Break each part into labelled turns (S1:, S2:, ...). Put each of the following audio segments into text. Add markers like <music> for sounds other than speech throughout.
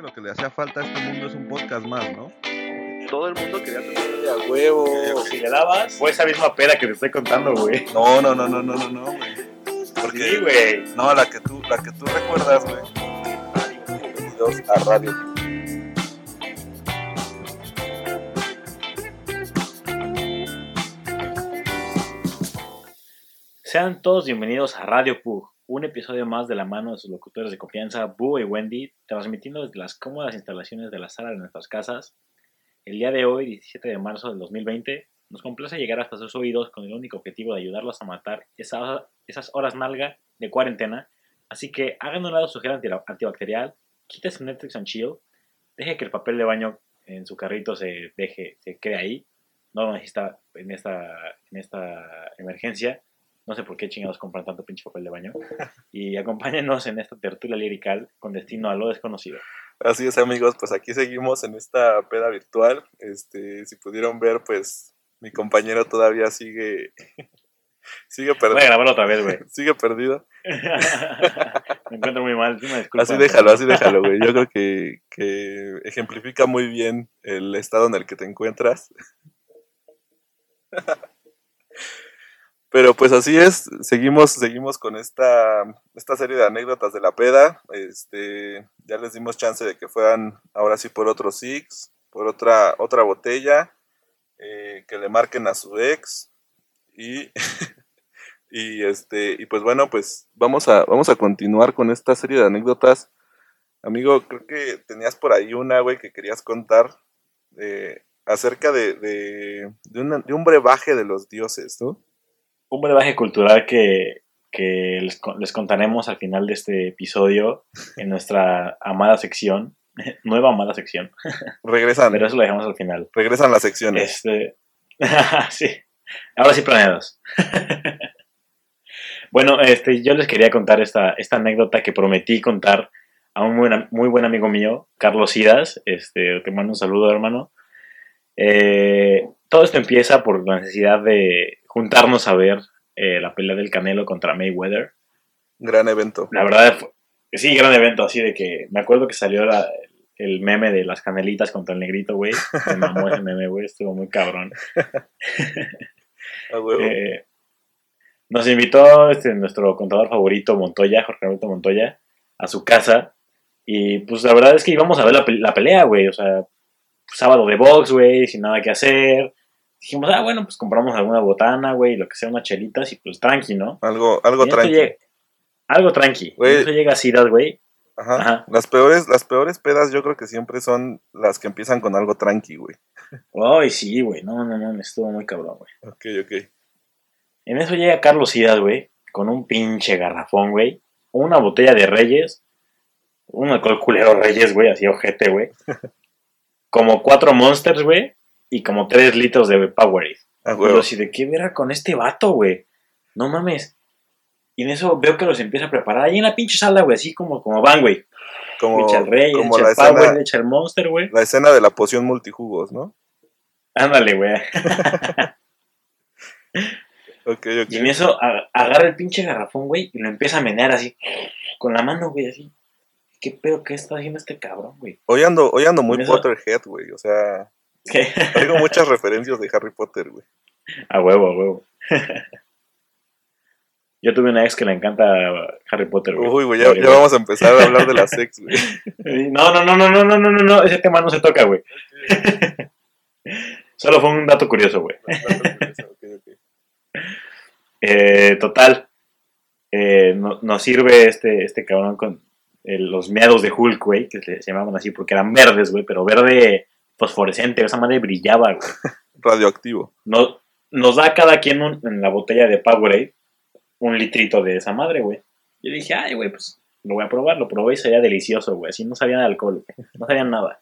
S1: que lo que le hacía falta a este mundo es un podcast más, ¿no?
S2: Todo el mundo quería tener
S3: a huevo.
S2: Si le dabas, fue esa misma peda que te estoy contando, güey.
S1: No, no, no, no, no, no, no, güey. Porque,
S2: Sí, güey.
S1: no, la que tú, la que tú recuerdas, güey. Bienvenidos a Radio.
S2: Sean todos bienvenidos a Radio Pug, un episodio más de la mano de sus locutores de confianza, Boo y Wendy, transmitiendo desde las cómodas instalaciones de la sala de nuestras casas. El día de hoy, 17 de marzo del 2020, nos complace llegar hasta sus oídos con el único objetivo de ayudarlos a matar esa- esas horas nalga de cuarentena. Así que hagan un lado su gel anti- antibacterial, quítese Netflix and chill, deje que el papel de baño en su carrito se deje, se quede ahí. No lo necesita en esta emergencia. No sé por qué chingados compran tanto pinche papel de baño. Y acompáñenos en esta tertulia lirical con destino a lo desconocido.
S1: Así es, amigos, pues aquí seguimos en esta peda virtual. Este, si pudieron ver, pues mi compañero todavía sigue <laughs> sigue
S2: Voy a
S1: perdido.
S2: grabarlo otra vez, güey. <laughs>
S1: Sigue perdido. <laughs>
S2: Me encuentro muy mal. sí me disculpan.
S1: Así déjalo, así déjalo, güey. Yo creo que, que ejemplifica muy bien el estado en el que te encuentras. Pero pues así es, seguimos, seguimos con esta, esta serie de anécdotas de la peda. Este, ya les dimos chance de que fueran ahora sí por otro six, por otra, otra botella, eh, que le marquen a su ex. Y, <laughs> y este, y pues bueno, pues vamos a, vamos a continuar con esta serie de anécdotas. Amigo, creo que tenías por ahí una, güey, que querías contar eh, acerca de, de, de un brebaje de los dioses, ¿no?
S2: Un brebaje cultural que, que les, les contaremos al final de este episodio en nuestra amada sección. <laughs> Nueva amada sección.
S1: Regresan,
S2: Pero eso lo dejamos al final.
S1: regresan las secciones.
S2: Este. <laughs> sí. Ahora sí planeados. <laughs> bueno, este, yo les quería contar esta, esta anécdota que prometí contar a un muy, buen- muy buen amigo mío, Carlos Idas. Este, te mando un saludo, hermano. Eh, todo esto empieza por la necesidad de juntarnos a ver eh, la pelea del Canelo contra Mayweather.
S1: Gran evento.
S2: La verdad, fue- sí, gran evento, así de que me acuerdo que salió la- el meme de las canelitas contra el negrito, güey. Me mamó ese meme, güey, estuvo muy cabrón. <laughs>
S1: A huevo.
S2: Eh, nos invitó este, nuestro contador favorito, Montoya, Jorge Alberto Montoya, a su casa. Y pues la verdad es que íbamos a ver la, la pelea, güey. O sea, sábado de box, güey, sin nada que hacer. Dijimos, ah, bueno, pues compramos alguna botana, güey, lo que sea, unas chelitas y pues tranqui, ¿no?
S1: algo algo
S2: llega- algo tranqui.
S1: Güey.
S2: Y en eso llega Cidas, güey.
S1: Ajá.
S2: Ajá.
S1: Las peores, las peores pedas yo creo que siempre son las que empiezan con algo tranqui, güey.
S2: Ay, sí, güey. No, no, no, estuvo muy cabrón, güey.
S1: Ok, ok.
S2: En eso llega Carlos Cidas, güey, con un pinche garrafón, güey, una botella de Reyes, un alcohol culero Reyes, güey, así ojete, güey, <laughs> como cuatro Monsters, güey, y como tres litros de Powerade.
S1: A
S2: Y yo así, ¿de qué verga con este vato, güey? No mames. Y en eso veo que los empieza a preparar ahí en la pinche sala, güey, así como, como van, güey.
S1: Como,
S2: echa el Reyes,
S1: como
S2: echa el
S1: escena,
S2: echa el Monster, güey.
S1: la escena de la poción multijugos, ¿no?
S2: Ándale, güey. <laughs>
S1: Ok, ok.
S2: Y en eso agarra el pinche garrafón, güey, y lo empieza a menear así, con la mano, güey, así. ¿Qué pedo que está haciendo este cabrón, güey?
S1: Hoy ando, hoy ando muy
S2: eso-
S1: Potterhead, güey. O sea,
S2: ¿Qué?
S1: traigo muchas referencias de Harry Potter, güey.
S2: A huevo, a huevo. Yo tuve una ex que le encanta Harry Potter, güey.
S1: Uy, güey, ya, vamos a empezar a hablar de la sex, güey.
S2: No, no, no, no, no, no, no, no, no, ese tema no se toca, güey. Solo fue un dato curioso, güey.
S1: Ok, ok.
S2: Eh, total, eh, no- nos sirve este, este cabrón con el- los meados de Hulk, güey, que se llamaban así porque eran verdes, güey, pero verde fosforescente, esa madre brillaba, güey. <laughs>
S1: Radioactivo.
S2: No- nos da cada quien un- en la botella de Powerade un litrito de esa madre, güey. Yo dije, ay, güey, pues lo voy a probar. Lo probé y sabía delicioso, güey. Así no sabía de alcohol, güey. No sabía nada.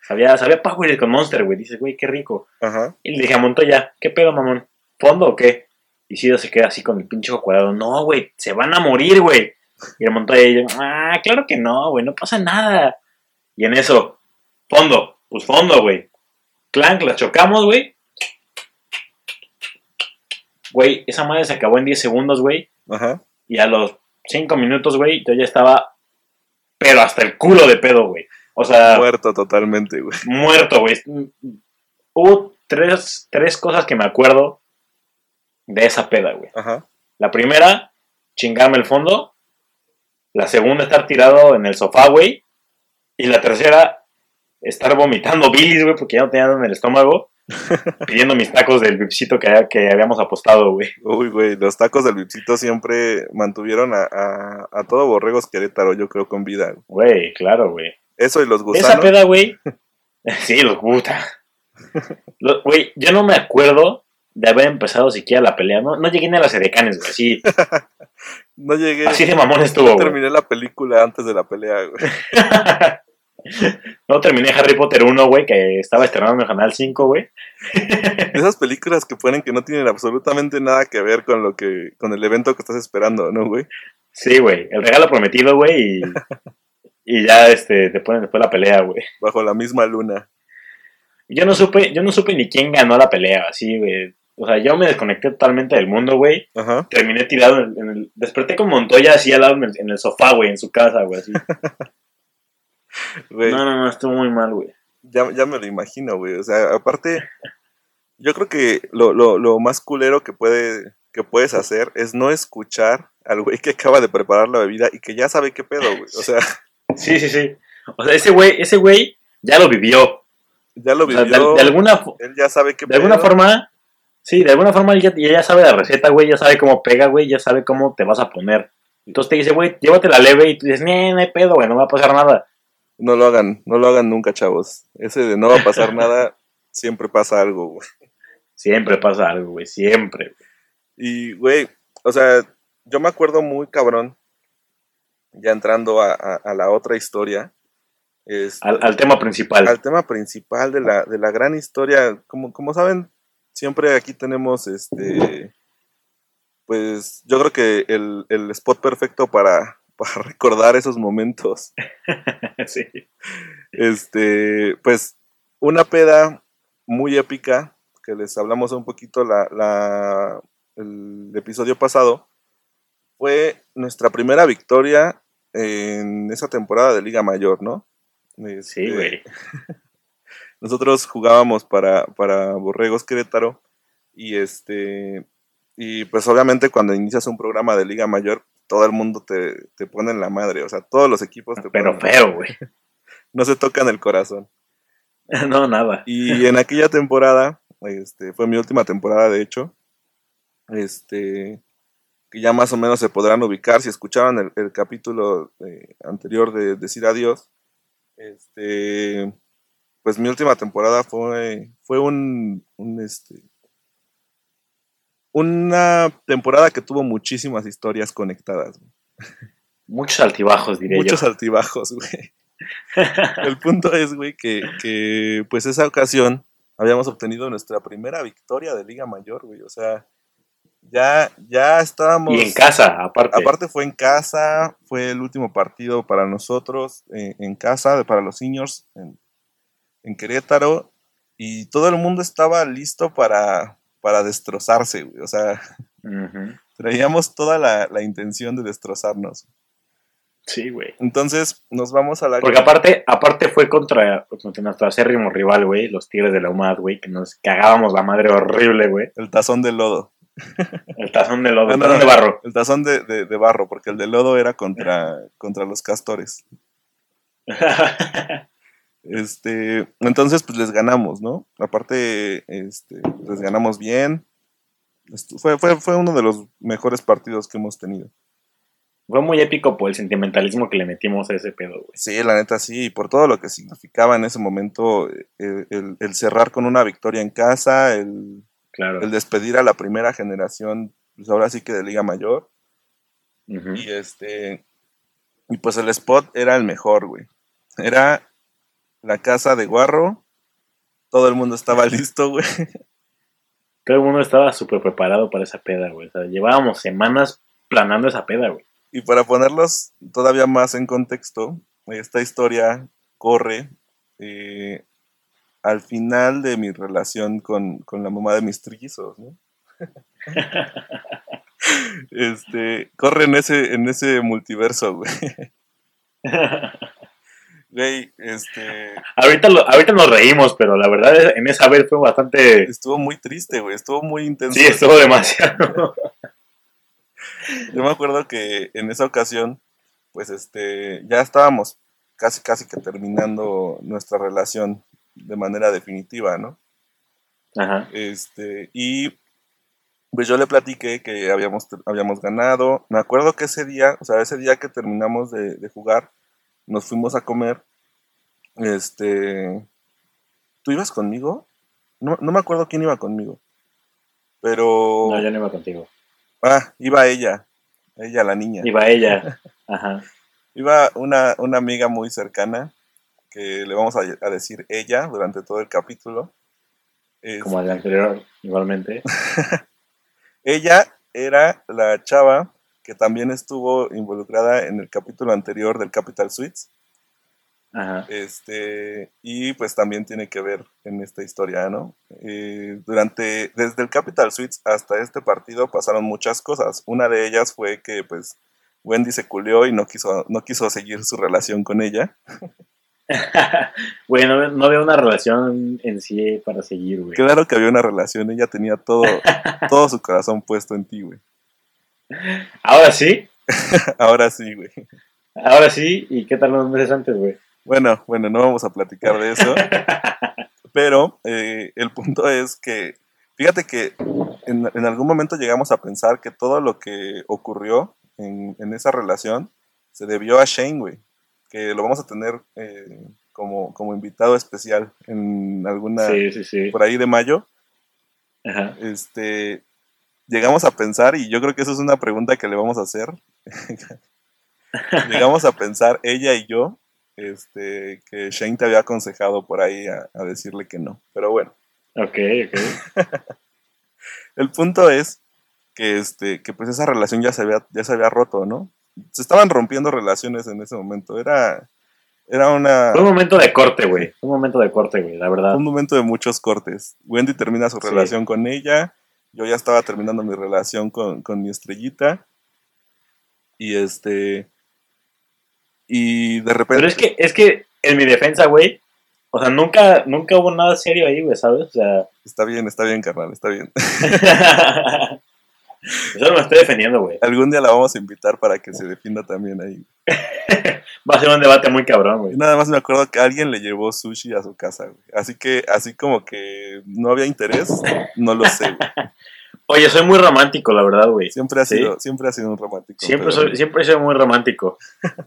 S2: Sabía, sabía Powerade con Monster, güey. Dices, güey, qué rico.
S1: Ajá.
S2: Y le dije a Montoya, ¿qué pedo, mamón? ¿Fondo o qué? Y Sido se queda así con el pinche ojo cuadrado. No, güey, se van a morir, güey. Y el Montoya y yo, ah, claro que no, güey, no pasa nada. Y en eso, fondo, pues fondo, güey. Clank, la chocamos, güey. Güey, esa madre se acabó en 10 segundos, güey.
S1: Ajá.
S2: Y a los 5 minutos, güey, yo ya estaba, pero hasta el culo de pedo, güey. O sea,
S1: Muerto totalmente, güey.
S2: muerto, güey. Hubo tres, tres cosas que me acuerdo de esa peda, güey.
S1: Ajá.
S2: La primera, chingarme el fondo. La segunda, estar tirado en el sofá, güey. Y la tercera, estar vomitando bilis, güey, porque ya no tenía nada en el estómago. <laughs> pidiendo mis tacos del bipsito que, que habíamos apostado, güey.
S1: Uy, güey, los tacos del Vipsito siempre mantuvieron a, a, a todo Borregos Querétaro, yo creo, con vida.
S2: Güey, claro, güey.
S1: Eso y los gusanos.
S2: esa peda, güey. <laughs> sí, los. Lo- Güey, yo no me acuerdo de haber empezado siquiera la pelea. No, no llegué ni a las edecanes, güey. Así, <laughs>
S1: No llegué.
S2: así de mamón estuvo, güey.
S1: terminé la película antes de la pelea, güey.
S2: No terminé Harry Potter 1, güey, que estaba estrenando en el Canal 5, güey.
S1: Esas películas que ponen que no tienen absolutamente nada que ver con lo que, con el evento que estás esperando, ¿no, güey?
S2: Sí, güey. El regalo prometido, güey. Y, y ya este, te ponen después la pelea, güey.
S1: Bajo la misma luna.
S2: Yo no supe, yo no supe ni quién ganó la pelea, así, güey. O sea, yo me desconecté totalmente del mundo, güey.
S1: Ajá.
S2: Terminé tirado en, en el... Desperté con Montoya así al lado en el, en el sofá, güey, en su casa, güey, así. <laughs>
S1: Güey,
S2: No, no, no, estuvo muy mal, güey.
S1: ya, ya me lo imagino, güey. O sea, aparte, yo creo que lo, lo, lo más culero que, puede, que puedes hacer es no escuchar al güey que acaba de preparar la bebida y que ya sabe qué pedo, güey. O sea,
S2: Sí, sí, sí. O sea, ese güey, ese güey ya lo vivió.
S1: ya lo
S2: O sea,
S1: vivió.
S2: de, de alguna,
S1: Él ya sabe qué
S2: de alguna forma, sí, de alguna forma él ya, ya sabe la receta, güey, ya sabe cómo pega, güey, ya sabe cómo te vas a poner. Entonces te dice, güey, llévate la leve y tú dices, no, no hay pedo, güey, no va a pasar nada.
S1: No lo hagan, no lo hagan nunca, chavos. Ese de no va a pasar nada, <laughs> siempre pasa algo, güey.
S2: Siempre pasa algo, güey, siempre.
S1: Y, güey, o sea, yo me acuerdo muy cabrón, ya entrando a, a- a la otra historia, este,
S2: Al, al tema principal.
S1: al tema principal de la, de la gran historia. Como, como saben, siempre aquí tenemos este. Pues yo creo que el, el spot perfecto para, para <laughs> recordar esos momentos. <laughs>
S2: sí.
S1: Este, pues, una peda muy épica, que les hablamos un poquito la, la- el episodio pasado, fue nuestra primera victoria en esa temporada de Liga Mayor, ¿no?
S2: Sí,
S1: Este,
S2: güey. <laughs>
S1: nosotros jugábamos para, para Borregos Querétaro y este y pues obviamente cuando inicias un programa de Liga Mayor todo el mundo te, te pone en la madre, o sea, todos los equipos te
S2: Pero
S1: ponen-
S2: feo, güey. <laughs>
S1: no se tocan el corazón. <laughs>
S2: No, nada.
S1: Y en aquella temporada, este, fue mi última temporada de hecho, este, que ya más o menos se podrán ubicar si escuchaban el, el capítulo eh, anterior de Decir Adiós, este, pues mi última temporada fue, fue un, un, este, una temporada que tuvo muchísimas historias conectadas, güey.
S2: Muchos altibajos, diré
S1: muchos
S2: yo.
S1: altibajos, güey. <laughs> El punto es, güey, que, que pues esa ocasión habíamos obtenido nuestra primera victoria de Liga Mayor, güey. O sea, ya, ya estábamos.
S2: Y en casa, aparte.
S1: Aparte fue en casa, fue el último partido para nosotros, eh, en casa, para los seniors, en, en Querétaro, y todo el mundo estaba listo para, para destrozarse, güey. O sea, traíamos toda la, la intención de destrozarnos.
S2: Sí, güey.
S1: Entonces nos vamos a la...
S2: Porque aparte, aparte fue contra, contra nuestro acérrimo rival, güey, los Tigres de la UMAD, güey, que nos cagábamos la madre horrible, güey.
S1: El tazón de lodo.
S2: El tazón de lodo, el
S1: no,
S2: tazón
S1: no,
S2: de barro.
S1: El tazón de, de- de barro, porque el de lodo era contra, contra los castores. <laughs> Este, entonces, pues les ganamos, ¿no? Aparte, este, les ganamos bien. Fue, fue, fue uno de los mejores partidos que hemos tenido.
S2: Fue muy épico por el sentimentalismo que le metimos a ese pedo, güey.
S1: Sí, la neta sí, y por todo lo que significaba en ese momento eh, el, el cerrar con una victoria en casa, el,
S2: Claro.
S1: el despedir a la primera generación, pues ahora sí que de Liga Mayor. Y este. Y pues el spot era el mejor, güey. Era la casa de Guarro. Todo el mundo estaba <laughs> listo, güey.
S2: Todo el mundo estaba súper preparado para esa peda, güey. O sea, llevábamos semanas planando esa peda, güey.
S1: Y para ponerlos todavía más en contexto, esta historia corre eh, al final de mi relación con, con la mamá de mis trillizos, ¿no? <laughs> este, corre en ese, en ese multiverso, güey. <laughs> Güey, Este, <laughs>
S2: Ahorita, lo- ahorita nos reímos, pero la verdad en esa vez fue bastante...
S1: estuvo muy triste, güey. Estuvo muy intenso.
S2: Sí, estuvo demasiado.
S1: Yo me acuerdo que en esa ocasión, pues este, ya estábamos casi, casi que terminando nuestra relación de manera definitiva, ¿no?
S2: Ajá.
S1: Este, y pues yo le platiqué que habíamos, habíamos ganado. Me acuerdo que ese día, o sea, ese día que terminamos de, de jugar, nos fuimos a comer. Este, ¿tú ibas conmigo? No, no me acuerdo quién iba conmigo. Pero,
S2: No, yo no iba contigo.
S1: ah, iba ella, ella, la niña.
S2: Iba ella. <laughs> Ajá.
S1: Iba una, una amiga muy cercana, que le vamos a, a decir ella durante todo el capítulo. Es-
S2: Como el anterior, igualmente. <laughs>
S1: ella era la chava que también estuvo involucrada en el capítulo anterior del Capital Suites.
S2: Ajá.
S1: Este, y pues también tiene que ver en esta historia, ¿no? Eh, durante, desde el Capital Suites hasta este partido pasaron muchas cosas. Una de ellas fue que pues Wendy se culió y no quiso, no quiso seguir su relación con ella. <laughs>
S2: Güey, no, no veo una relación en sí para seguir, güey.
S1: Claro que había una relación, ella tenía todo, todo su corazón puesto en ti, güey.
S2: Ahora sí, <laughs>
S1: Ahora sí, güey.
S2: ahora sí. ¿Y qué tal unos meses antes, güey?
S1: Bueno, bueno, no vamos a platicar de eso. <laughs> Pero eh, el punto es que, fíjate que en, en algún momento llegamos a pensar que todo lo que ocurrió en, en esa relación se debió a Shane, güey. Que lo vamos a tener eh, como, como invitado especial en alguna,
S2: Sí, sí, sí.
S1: por ahí de mayo.
S2: Ajá.
S1: Este, llegamos a pensar, y yo creo que eso es una pregunta que le vamos a hacer. llegamos a pensar, ella y yo, este, que Shane te había aconsejado por ahí a, a decirle que no. Pero bueno,
S2: Ok, ok. <laughs>
S1: el punto es que, este, que pues esa relación ya se había, ya se había roto, ¿no? Se estaban rompiendo relaciones en ese momento. Era, era una,
S2: Fue un momento de corte, güey. Un momento de corte, güey, la verdad.
S1: un momento de muchos cortes. Wendy termina su
S2: Sí.
S1: relación con ella. Yo ya estaba terminando mi relación con, con mi estrellita. Y este. Y de repente.
S2: Pero es que, es que en mi defensa, güey, o sea, nunca, nunca hubo nada serio ahí, güey, ¿sabes? O sea, <laughs>
S1: Está bien, está bien, carnal, está bien. <laughs>
S2: eso me estoy defendiendo, güey.
S1: Algún día la vamos a invitar para que se defienda también ahí. <laughs>
S2: Va a ser un debate muy cabrón, güey.
S1: nada más me acuerdo que alguien le llevó sushi a su casa, güey. Así que, así como que no había interés, no lo sé, güey. <laughs>
S2: Oye, soy muy romántico, la verdad, güey.
S1: Siempre ha
S2: Sí.
S1: sido, siempre ha sido un romántico.
S2: Siempre
S1: pero-
S2: soy, siempre soy muy romántico. <laughs>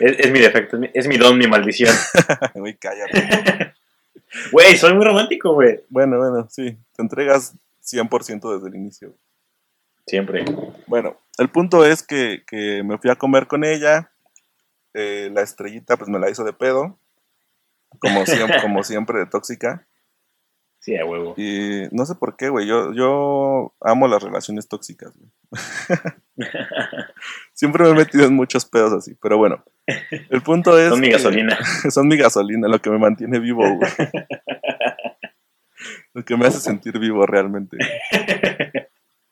S2: Es, es mi defecto, es mi, es mi don, mi maldición. <laughs>
S1: Güey, cállate.
S2: Güey, soy muy romántico, güey.
S1: Bueno, bueno, sí. Te entregas 100% desde el inicio.
S2: Siempre.
S1: Bueno, el punto es que, que me fui a comer con ella. Eh, la estrellita pues me la hizo de pedo. Como siempre, <laughs> como siempre de tóxica.
S2: Sí, a huevo.
S1: Y no sé por qué, güey. Yo, yo amo las relaciones tóxicas, güey. <laughs> Siempre me he metido en muchos pedos así. Pero bueno, el punto es.
S2: Son mi gasolina. <laughs>
S1: son mi gasolina, lo que me mantiene vivo, güey. Lo que me hace sentir vivo realmente.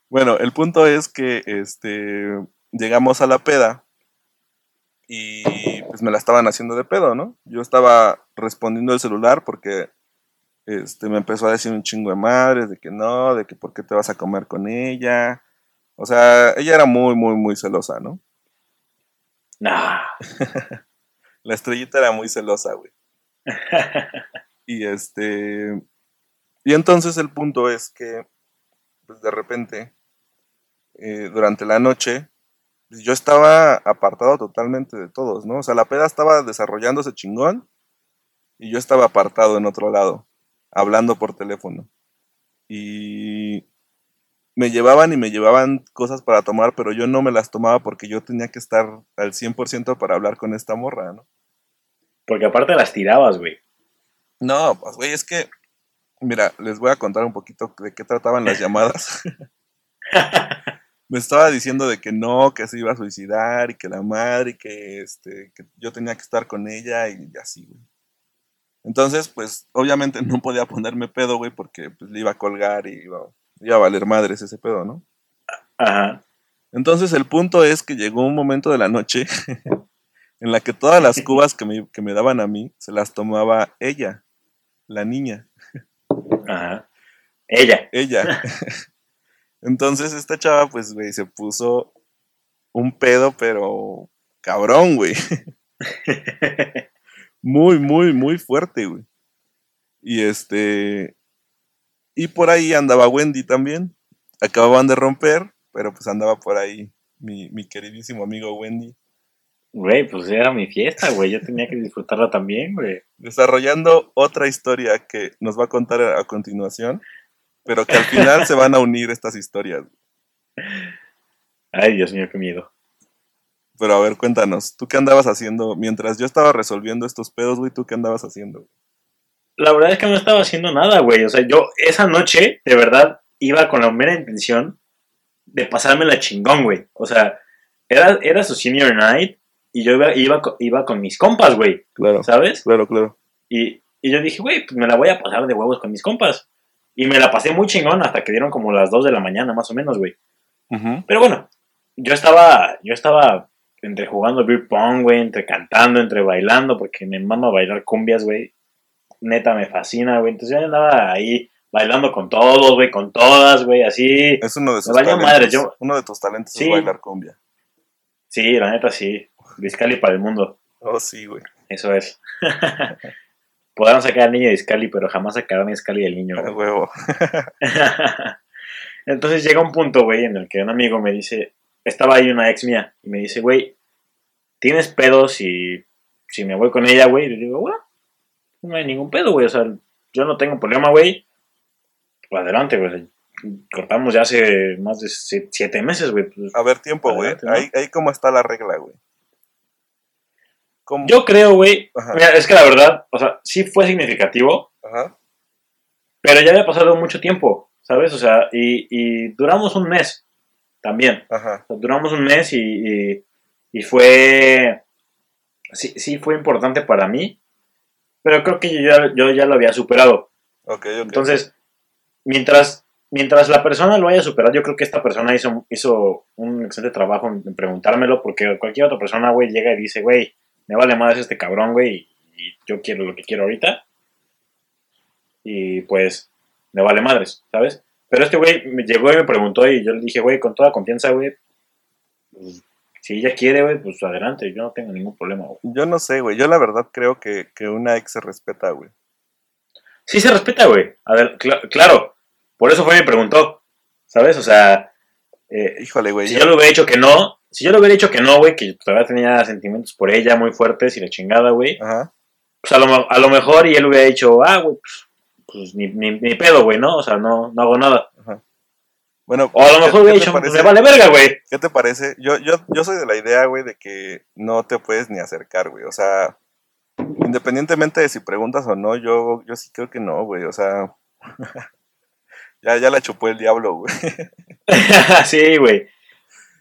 S1: Bueno, el punto es que este llegamos a la peda y pues me la estaban haciendo de pedo, ¿no? Yo estaba respondiendo el celular porque este me empezó a decir un chingo de madres de que no, de que por qué te vas a comer con ella. O sea, ella era muy, muy, muy celosa, ¿no?
S2: Nah. <laughs>
S1: La estrellita era muy celosa, güey. <laughs> Y este. Y entonces el punto es que, pues de repente, eh, durante la noche, yo estaba apartado totalmente de todos, ¿no? O sea, la peda estaba desarrollándose chingón y yo estaba apartado en otro lado, hablando por teléfono. Y me llevaban y me llevaban cosas para tomar, pero yo no me las tomaba porque yo tenía que estar al 100% para hablar con esta morra, ¿no?
S2: Porque aparte las tirabas, güey.
S1: No, pues güey, es que, mira, les voy a contar un poquito de qué trataban las llamadas. <laughs> Me estaba diciendo de que no, que se iba a suicidar y que la madre y que, este, que yo tenía que estar con ella y así, güey. Entonces, pues, obviamente no podía ponerme pedo, güey, porque pues, le iba a colgar y iba, iba a valer madres ese pedo, ¿no?
S2: Ajá.
S1: Entonces el punto es que llegó un momento de la noche, <laughs> en la que todas las <laughs> cubas que me, que me daban a mí se las tomaba ella, la niña.
S2: Ajá. Ella.
S1: Ella. <laughs> Entonces esta chava, pues, güey, se puso un pedo, pero cabrón, güey. <laughs> muy, muy, muy fuerte, güey. Y este. Y por ahí andaba Wendy también. Acababan de romper, pero pues andaba por ahí mi, mi queridísimo amigo Wendy.
S2: Güey, pues era mi fiesta, güey. Yo tenía que disfrutarla también, güey.
S1: Desarrollando otra historia que nos va a contar a continuación, pero que al final se van a unir estas historias.
S2: Ay, Dios mío, qué miedo.
S1: Pero a ver, cuéntanos, ¿tú qué andabas haciendo? Mientras yo estaba resolviendo estos pedos, güey, ¿tú qué andabas haciendo?
S2: La verdad es que no estaba haciendo nada, güey. O sea, yo esa noche, de verdad, iba con la mera intención de pasarme la chingón, güey. O sea, era, era su senior night y yo iba, iba, iba con mis compas, güey.
S1: Claro.
S2: ¿Sabes?
S1: Claro, claro.
S2: Y, y yo dije, güey, pues me la voy a pasar de huevos con mis compas. Y me la pasé muy chingón hasta que dieron como las 2 de la mañana, más o menos, güey. Pero bueno, yo estaba, yo estaba entre jugando beer pong, güey, entre cantando, entre bailando, porque me mama bailar cumbias, güey. Neta, me fascina, güey. Entonces yo andaba ahí bailando con todos, güey, con todas, güey, así.
S1: Es uno de sus talentos.
S2: madre, yo-
S1: Uno de tus talentos
S2: Sí.
S1: es bailar cumbia.
S2: Sí, la neta, sí. Discali para el mundo.
S1: Oh, sí, güey.
S2: Eso es. <laughs> Podrán sacar al niño de Discali, pero jamás sacarán a Discali del niño, güey.
S1: huevo. <laughs>
S2: Entonces llega un punto, güey, en el que un amigo me dice, estaba ahí una ex mía, y me dice, güey, ¿tienes pedos si, si me voy con ella, güey? Y le digo, bueno, no hay ningún pedo, güey, o sea, yo no tengo problema, güey. Pues adelante, güey. Cortamos ya hace más de si- siete meses, güey. pues,
S1: A ver, tiempo, güey.
S2: ¿no?
S1: Ahí, ahí cómo está la regla, güey. ¿Cómo?
S2: Yo creo, güey, mira, es que la verdad, o sea, sí fue significativo,
S1: Ajá.
S2: pero ya había pasado mucho tiempo, ¿sabes? O sea, y, y duramos un mes también.
S1: Ajá.
S2: O sea, duramos un mes y, y, y fue. Sí, sí, fue importante para mí. Pero creo que yo ya, yo ya lo había superado.
S1: Ok, ok.
S2: Entonces, mientras, mientras la persona lo haya superado, yo creo que esta persona hizo, hizo un excelente trabajo en, en preguntármelo. Porque cualquier otra persona, güey, llega y dice, güey, me vale más este cabrón, güey, y, y yo quiero lo que quiero ahorita. Y pues, me vale madres, ¿sabes? Pero este güey me llegó y me preguntó y yo le dije, güey, con toda confianza, güey, pues, si ella quiere, güey, pues adelante, yo no tengo ningún problema, güey.
S1: Yo no sé, güey. Yo la verdad creo que, que una ex se respeta, güey.
S2: Sí se respeta, güey. A ver, cl- claro, por eso fue y me preguntó, ¿sabes? O sea, eh,
S1: Híjole, güey.
S2: si
S1: yo-
S2: yo le hubiera dicho que no, si yo le hubiera dicho que no, güey, que todavía tenía sentimientos por ella muy fuertes y la chingada, güey,
S1: Ajá.
S2: pues a lo, a lo mejor y él hubiera dicho, ah, güey, pues, pues ni, ni, ni pedo, güey, ¿no? O sea, no, no hago nada.
S1: Bueno,
S2: O a lo
S1: ¿qué-
S2: mejor hubiera dicho, pues me vale verga, güey.
S1: ¿Qué te parece? Yo, yo, yo soy de la idea, güey, de que no te puedes ni acercar, güey. O sea, independientemente de si preguntas o no, yo, yo sí creo que no, güey. O sea, <laughs> ya, ya la chupó el diablo, güey. <laughs>
S2: sí, güey.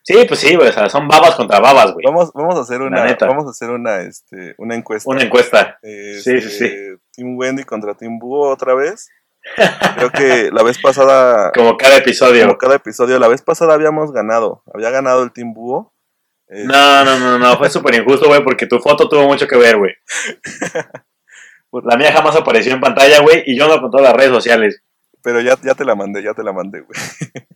S2: Sí, pues sí, güey, o sea, son babas contra babas, güey.
S1: Vamos, vamos a hacer una, vamos a hacer una, este, una encuesta.
S2: Una encuesta.
S1: Este,
S2: sí, sí, sí.
S1: Team Wendy contra Team Búho otra vez. Creo que la vez pasada, <laughs>
S2: Como cada episodio.
S1: como cada episodio, la vez pasada habíamos ganado. Había ganado el Team Búho. Eh,
S2: No, no, no, no, fue súper injusto, güey, porque tu foto tuvo mucho que ver, güey. <laughs> La mía jamás apareció en pantalla, güey, y yo no con todas las redes sociales.
S1: Pero ya, ya te la mandé, ya te la mandé, güey.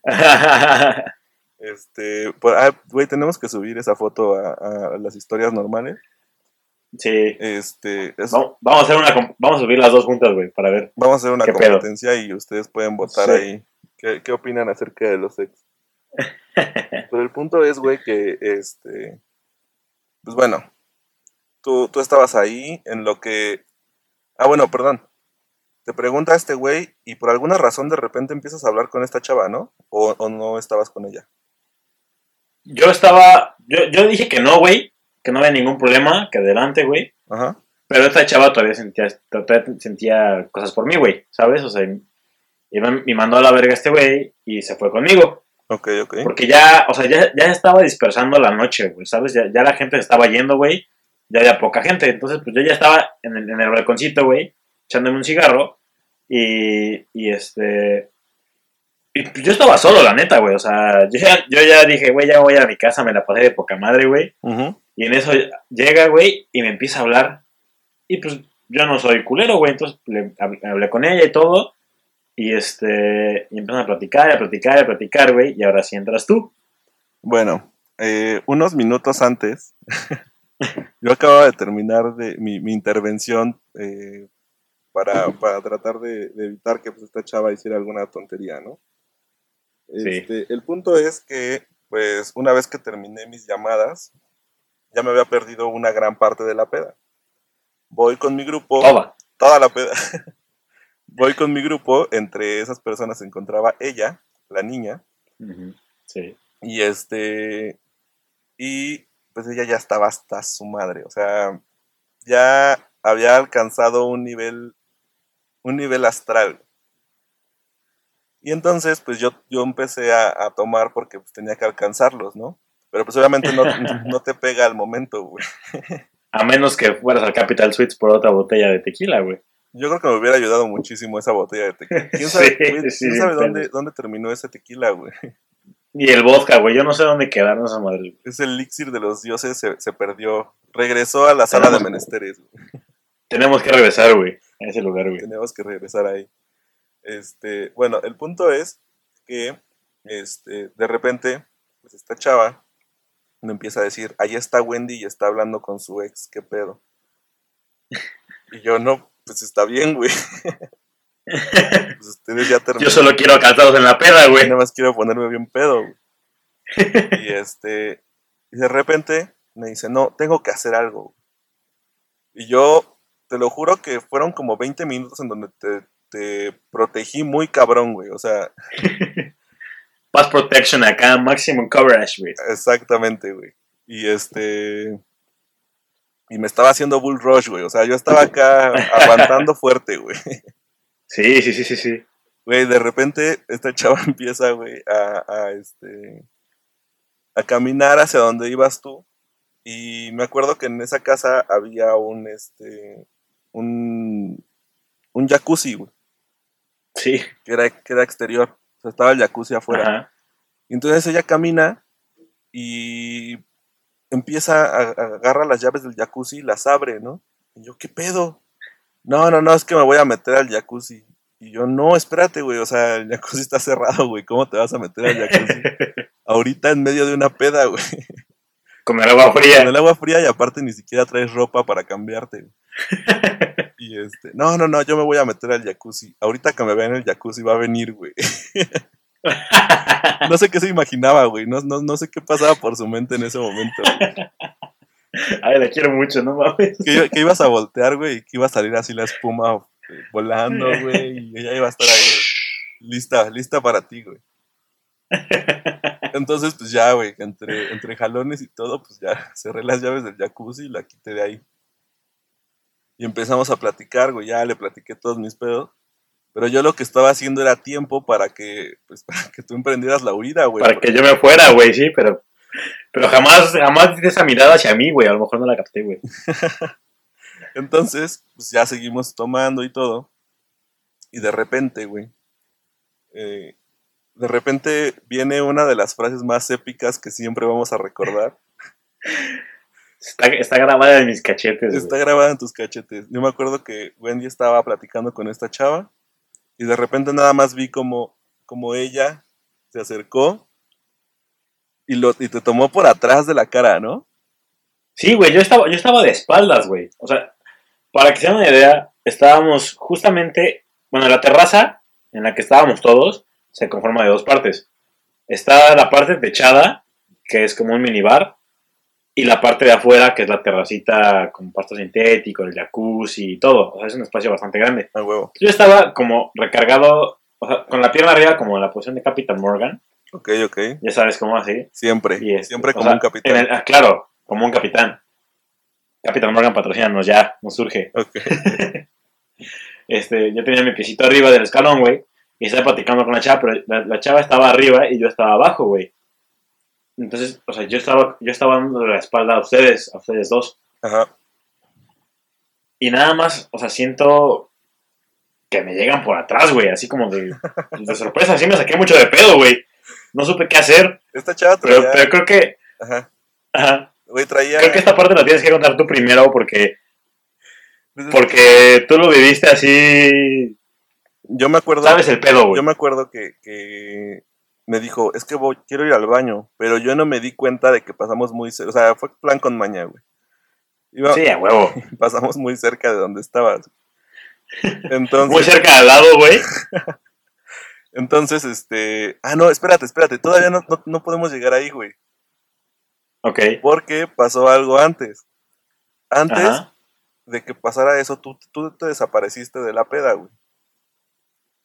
S1: <laughs> Este, pues, ah, güey, tenemos que subir esa foto a, a las historias normales.
S2: sí.
S1: Este, es-
S2: Vamos, vamos a hacer una, vamos a subir las dos juntas, güey, para ver.
S1: vamos a hacer una competencia y ustedes pueden votar
S2: Sí.
S1: ahí. ¿Qué, qué opinan acerca de los ex? <laughs> Pero el punto es, güey, que este, pues bueno, tú, tú estabas ahí en lo que, ah, bueno, perdón. Te pregunta este güey y por alguna razón de repente empiezas a hablar con esta chava, ¿no? O, o no estabas con ella.
S2: Yo estaba, yo, yo dije que no, güey, que no había ningún problema, que adelante, güey.
S1: Ajá.
S2: Pero esta chava todavía sentía, todavía sentía cosas por mí, güey, ¿sabes? O sea, y me, me mandó a la verga este güey y se fue conmigo.
S1: Ok, ok.
S2: Porque ya, o sea, ya, ya estaba dispersando la noche, güey, ¿sabes? Ya, ya la gente se estaba yendo, güey. Ya había poca gente. Entonces, pues yo ya estaba en el, en el balconcito, güey, echándome un cigarro. Y, y este. Y pues yo estaba solo, la neta, güey. O sea, yo ya, yo ya dije, güey, ya voy a mi casa, me la pasé de poca madre, güey. Y en eso llega, güey, y me empieza a hablar. Y pues yo no soy culero, güey, entonces le hablé con ella y todo. Y este, y empiezan a platicar, a platicar, a platicar, güey, y ahora sí entras tú.
S1: Bueno, eh, unos minutos antes, <laughs> yo acababa de terminar de, mi, intervención eh, para, tratar de, evitar que pues, esta chava hiciera alguna tontería, ¿no? Este, el punto es que, pues, una vez que terminé mis llamadas, ya me había perdido una gran parte de la peda. Voy con mi grupo.
S2: Toda.
S1: Toda la peda. <laughs> Voy con mi grupo. Entre esas personas se encontraba ella, la niña.
S2: Sí.
S1: Y este. Y pues ella ya estaba hasta su madre. O sea, ya había alcanzado un nivel. Un nivel astral. Y entonces, pues yo, yo empecé a, tomar porque pues, tenía que alcanzarlos, ¿no? Pero pues obviamente no, <laughs> no te pega al momento, güey.
S2: A menos que fueras al Capital Suites por otra botella de tequila, güey.
S1: Yo creo que me hubiera ayudado muchísimo esa botella de tequila. <laughs> ¿Quién sabe, ¿quién sabe dónde, dónde, terminó ese tequila, güey?
S2: Y el vodka, güey. Yo no sé dónde quedaron esa madre.
S1: Es el elixir de los dioses, se, se perdió. Regresó a la sala de menesteres, güey.
S2: Tenemos que regresar, güey, a ese lugar, güey.
S1: Tenemos que regresar ahí. Este, bueno, el punto es que este, de repente, pues esta chava me empieza a decir, ahí está Wendy y está hablando con su ex, ¿qué pedo? Y yo, no, pues está bien, güey. <laughs> pues ustedes ya
S2: terminaron. Yo solo quiero cantados en la peda, güey.
S1: Nada más quiero ponerme bien pedo, güey. <laughs> y este, y de repente me dice, no, tengo que hacer algo. Y yo, te lo juro que fueron como 20 minutos en donde te, te protegí muy cabrón, güey. O sea, <laughs>
S2: Pass protection acá, maximum coverage, güey.
S1: Exactamente, güey. Y este. Y me estaba haciendo bull rush, güey. O sea, yo estaba acá <laughs> aguantando fuerte, güey.
S2: Sí, sí, sí, sí, sí.
S1: Güey, de repente esta chava <laughs> empieza, güey, a, a, este. a caminar hacia donde ibas tú. Y me acuerdo que en esa casa había un, este. un. un jacuzzi, güey.
S2: Sí.
S1: Que era, que era exterior estaba el jacuzzi afuera. Entonces ella camina y empieza a, agarrar las llaves del jacuzzi y las abre, ¿no? Y yo, ¿qué pedo? No, no, no, es que me voy a meter al jacuzzi. Y yo, no, espérate, güey, o sea, el jacuzzi está cerrado, güey, ¿cómo te vas a meter al jacuzzi? <laughs> Ahorita en medio de una peda, güey.
S2: Con el agua fría.
S1: Con el agua fría y aparte ni siquiera traes ropa para cambiarte. <laughs> Y este, no, no, no, yo me voy a meter al jacuzzi. Ahorita que me vean en el jacuzzi va a venir, güey. <laughs> no sé qué se imaginaba, güey. No, no, sé qué pasaba por su mente en ese momento.
S2: Ay, la quiero mucho, no mames.
S1: Que, que, ibas a voltear, güey, y que iba a salir así la espuma eh, volando, güey, y ella iba a estar ahí, <laughs> lista, lista para ti, güey. Entonces, pues ya, güey, entre, entre jalones y todo, pues ya <laughs> cerré las llaves del jacuzzi y la quité de ahí. Y empezamos a platicar, güey, ya le platiqué todos mis pedos. Pero yo lo que estaba haciendo era tiempo para que, pues, <laughs> para que tú emprendieras la huida, güey.
S2: Para que yo me fuera, güey, sí, pero, pero jamás, jamás di esa mirada hacia mí, güey. A lo mejor no la capté, güey. <laughs>
S1: Entonces, pues ya seguimos tomando y todo. Y de repente, güey, eh, de repente viene una de las frases más épicas que siempre vamos a recordar.
S2: Está, grabada en mis cachetes.
S1: Está grabada en tus cachetes. Yo me acuerdo que Wendy estaba platicando con esta chava y de repente nada más vi como, como ella se acercó y, lo, y te tomó por atrás de la cara, ¿no?
S2: Sí, güey, yo estaba, yo estaba de espaldas, güey. O sea, para que se den una idea, estábamos justamente, bueno, la terraza en la que estábamos todos se conforma de dos partes. Está la parte techada, que es como un minibar, y la parte de afuera, que es la terracita con pasto sintético, el jacuzzi y todo. O sea, es un espacio bastante grande.
S1: huevo.
S2: Yo estaba como recargado, o sea, con la pierna arriba como en la posición de Capitán Morgan.
S1: Ok, ok.
S2: Ya sabes cómo así.
S1: Siempre. siempre como un capitán.
S2: Ah, claro, como un capitán. Capitán Morgan patrocínanos ya, nos surge.
S1: Ok. <laughs>
S2: este, yo tenía mi piecito arriba del escalón, güey. Y estaba platicando con la chava, pero la chava estaba arriba y yo estaba abajo, güey. Entonces, o sea, yo estaba, yo estaba dando la espalda a ustedes, a ustedes dos.
S1: Ajá.
S2: Y nada más, o sea, siento que me llegan por atrás, güey, así como de, de sorpresa. Así me saqué mucho de pedo, güey. No supe qué hacer.
S1: Esta chava
S2: pero, pero creo que. Ajá. Ajá.
S1: Güey, traía.
S2: Creo que esta parte la tienes que contar tú primero porque. Porque tú lo viviste así.
S1: Yo me acuerdo.
S2: Sabes el pedo, güey.
S1: Yo me acuerdo que, que me dijo, es que voy, quiero ir al baño, pero yo no me di cuenta de que pasamos muy cerca, o sea, fue plan con maña, güey. Iba-
S2: Sí, a huevo. <laughs>
S1: pasamos muy cerca de donde estabas. Entonces,
S2: Muy cerca al lado, güey. <laughs>
S1: entonces, este, ah, no, espérate, espérate, todavía no, no, no podemos llegar ahí, güey,
S2: Ok.
S1: porque pasó algo antes. Antes
S2: Ajá.
S1: de que pasara eso, tú, tú te desapareciste de la peda, güey.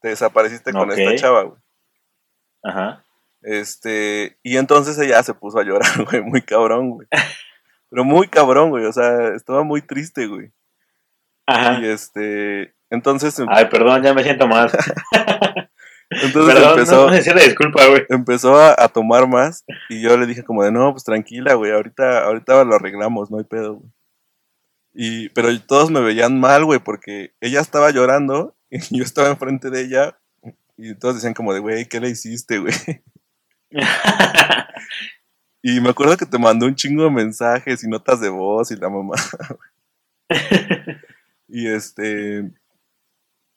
S1: Te desapareciste con esta chava, güey.
S2: Ajá.
S1: Este, y entonces ella se puso a llorar, <laughs> güey, muy cabrón, güey. Pero muy cabrón, güey, o sea, estaba muy triste, güey.
S2: Ajá.
S1: Y este, entonces,
S2: Ay, perdón, ya me siento mal. <laughs>
S1: entonces
S2: Perdón,
S1: empezó,
S2: no decirle disculpa, güey.
S1: empezó a, a tomar más y yo le dije como de, no, pues tranquila, güey, ahorita, ahorita lo arreglamos, no hay pedo, güey. Y, pero todos me veían mal, güey, porque ella estaba llorando y <laughs> yo estaba enfrente de ella y todos decían como de, güey, ¿qué le hiciste, güey? <laughs> Y me acuerdo que te mandó un chingo de mensajes y notas de voz y la mamá. <laughs> y este.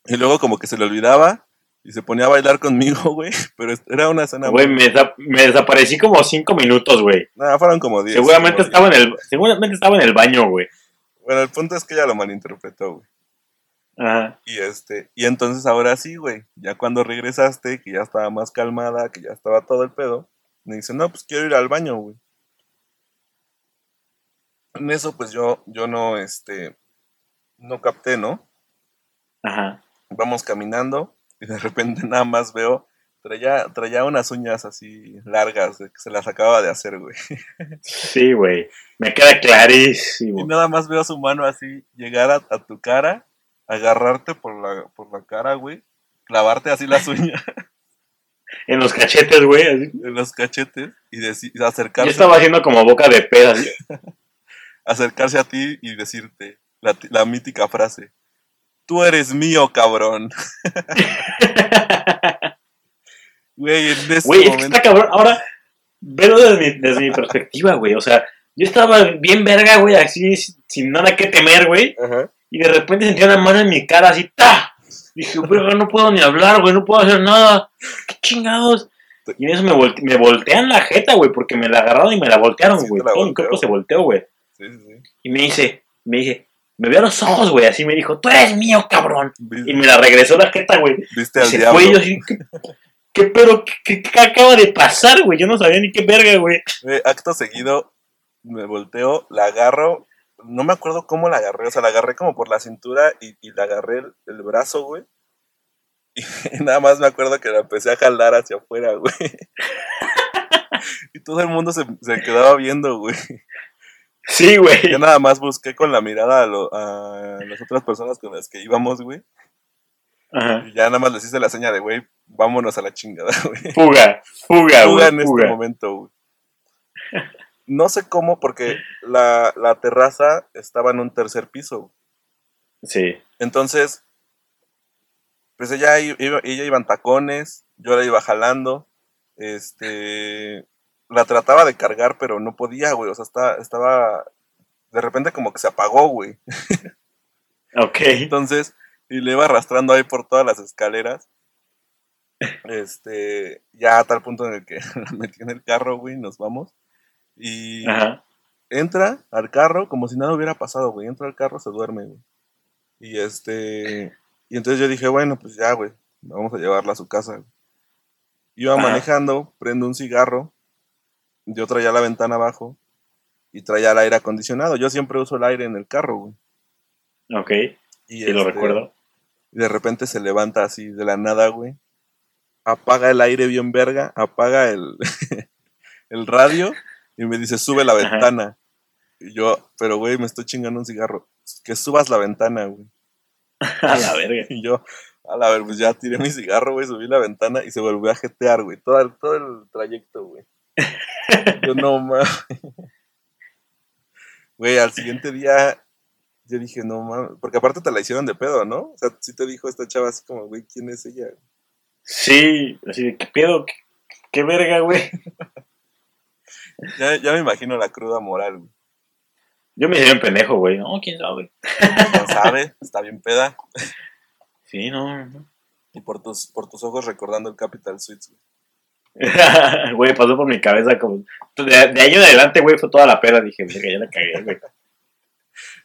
S1: Y luego como que se le olvidaba y se ponía a bailar conmigo, güey. Pero era una escena.
S2: Güey, me, desa- me desaparecí como cinco minutos, güey.
S1: Nada, fueron como 10.
S2: Seguramente
S1: como
S2: estaba en el, seguramente estaba en el baño, güey.
S1: 10. Bueno, el punto es que ella lo malinterpretó, güey.
S2: Ajá.
S1: Y este, y entonces ahora sí, güey. Ya cuando regresaste, que ya estaba más calmada, que ya estaba todo el pedo, me dice, no, pues quiero ir al baño, güey. En eso, pues yo, yo no, este, no capté, ¿no?
S2: Ajá.
S1: Vamos caminando y de repente nada más veo, traía, traía unas uñas así largas, que se las acaba de hacer, güey.
S2: Sí, güey. Me queda
S1: Y
S2: clarísimo.
S1: nada más veo su mano así llegar a, a tu cara, agarrarte por la, por la cara, güey, clavarte así las <laughs> uñas
S2: En los cachetes, güey. así.
S1: en los cachetes y, y
S2: Yo
S1: acercarse,
S2: estaba haciendo como boca de pez, así. <laughs>
S1: acercarse a ti y decirte la, ti- la mítica frase. Tú eres mío, cabrón. <laughs> Güey, en ese
S2: Güey, es que
S1: momento.
S2: está cabrón. Ahora, velo desde mi, desde mi perspectiva, güey. O sea, yo estaba bien verga, güey, así, sin nada que temer, güey.
S1: Ajá.
S2: Y de repente sentía una mano en mi cara, así, ¡ta! Dije, verga, no puedo ni hablar, güey, no puedo hacer nada. ¿Qué chingados? Y en eso me, volte- me voltean la jeta, güey, porque me la agarraron y me la voltearon,
S1: Sí,
S2: güey.
S1: la
S2: Todo mi cuerpo se volteó, güey.
S1: Sí, sí.
S2: Y me dice, me dice, me vio a los ojos, güey, así me dijo, tú eres mío, cabrón.
S1: Viste,
S2: Y me la regresó la jeta, güey.
S1: viste
S2: Y
S1: al
S2: se
S1: diablo.
S2: fue y yo así, ¿qué, qué pero, qué, qué acaba de pasar, güey? Yo no sabía ni qué verga, güey.
S1: Güey, acto seguido, me volteo, la agarro. No me acuerdo cómo la agarré. O sea, la agarré como por la cintura y, y la agarré el, el brazo, güey. <laughs> Y nada más me acuerdo que la empecé a jalar hacia afuera, güey. <laughs> Y todo el mundo se, se quedaba viendo, güey.
S2: Sí, güey.
S1: Yo nada más busqué con la mirada a, lo- a las otras personas con las que íbamos, güey.
S2: Ajá.
S1: Y ya nada más les hice la seña de, güey, vámonos a la chingada, <laughs> güey.
S2: Fuga, fuga,
S1: Fuga
S2: güey.
S1: en este
S2: Fuga.
S1: momento, güey. No sé cómo, porque la, la terraza estaba en un tercer piso.
S2: Sí.
S1: Entonces, pues ella iba, ella iba en tacones, yo la iba jalando. Este. La trataba de cargar, pero no podía, güey. O sea, estaba. De repente, como que se apagó, güey. <laughs>
S2: Ok.
S1: Entonces, y le iba arrastrando ahí por todas las escaleras. Este, ya a tal punto en el que <laughs> la metí en el carro, güey, nos vamos. Y
S2: Ajá.
S1: entra al carro como si nada hubiera pasado, güey. Entra al carro, se duerme, güey. Y este, y entonces yo dije, bueno, pues ya, güey, vamos a llevarla a su casa. güey. Iba
S2: Ajá.
S1: manejando, prendo un cigarro, yo traía la ventana abajo y traía el aire acondicionado. Yo siempre uso el aire en el carro, güey.
S2: Ok.
S1: Y
S2: Sí, lo
S1: este,
S2: recuerdo.
S1: y de repente se levanta así de la nada, güey. Apaga el aire bien verga, apaga el, <laughs> el radio y me dice, sube la
S2: Ajá.
S1: ventana. Y yo, pero güey, me estoy chingando un cigarro. Que subas la ventana, güey. <laughs>
S2: A la verga.
S1: Y yo, a la ver, pues ya tiré mi cigarro, güey, subí la ventana y se volvió a jetear, güey. Todo el, todo el trayecto, güey. <laughs> Yo no mames. Güey, al siguiente día yo dije, no mames. Porque aparte te la hicieron de pedo, ¿no? O sea, sí te dijo esta chava así como, güey, ¿quién es ella?
S2: Sí, así de, ¿qué pedo? ¿Qué, qué verga, güey? <laughs>
S1: Ya, ya me imagino la cruda moral, güey.
S2: Yo me hice un pendejo, güey. No, quién sabe.
S1: No sabe, está bien peda.
S2: Sí, no. no.
S1: Y por tus, por tus ojos recordando el Capital Suites, güey. <laughs>
S2: Güey, pasó por mi cabeza como. De, de ahí en adelante, güey, fue toda la pera. Dije, verga, ya la cagué, güey.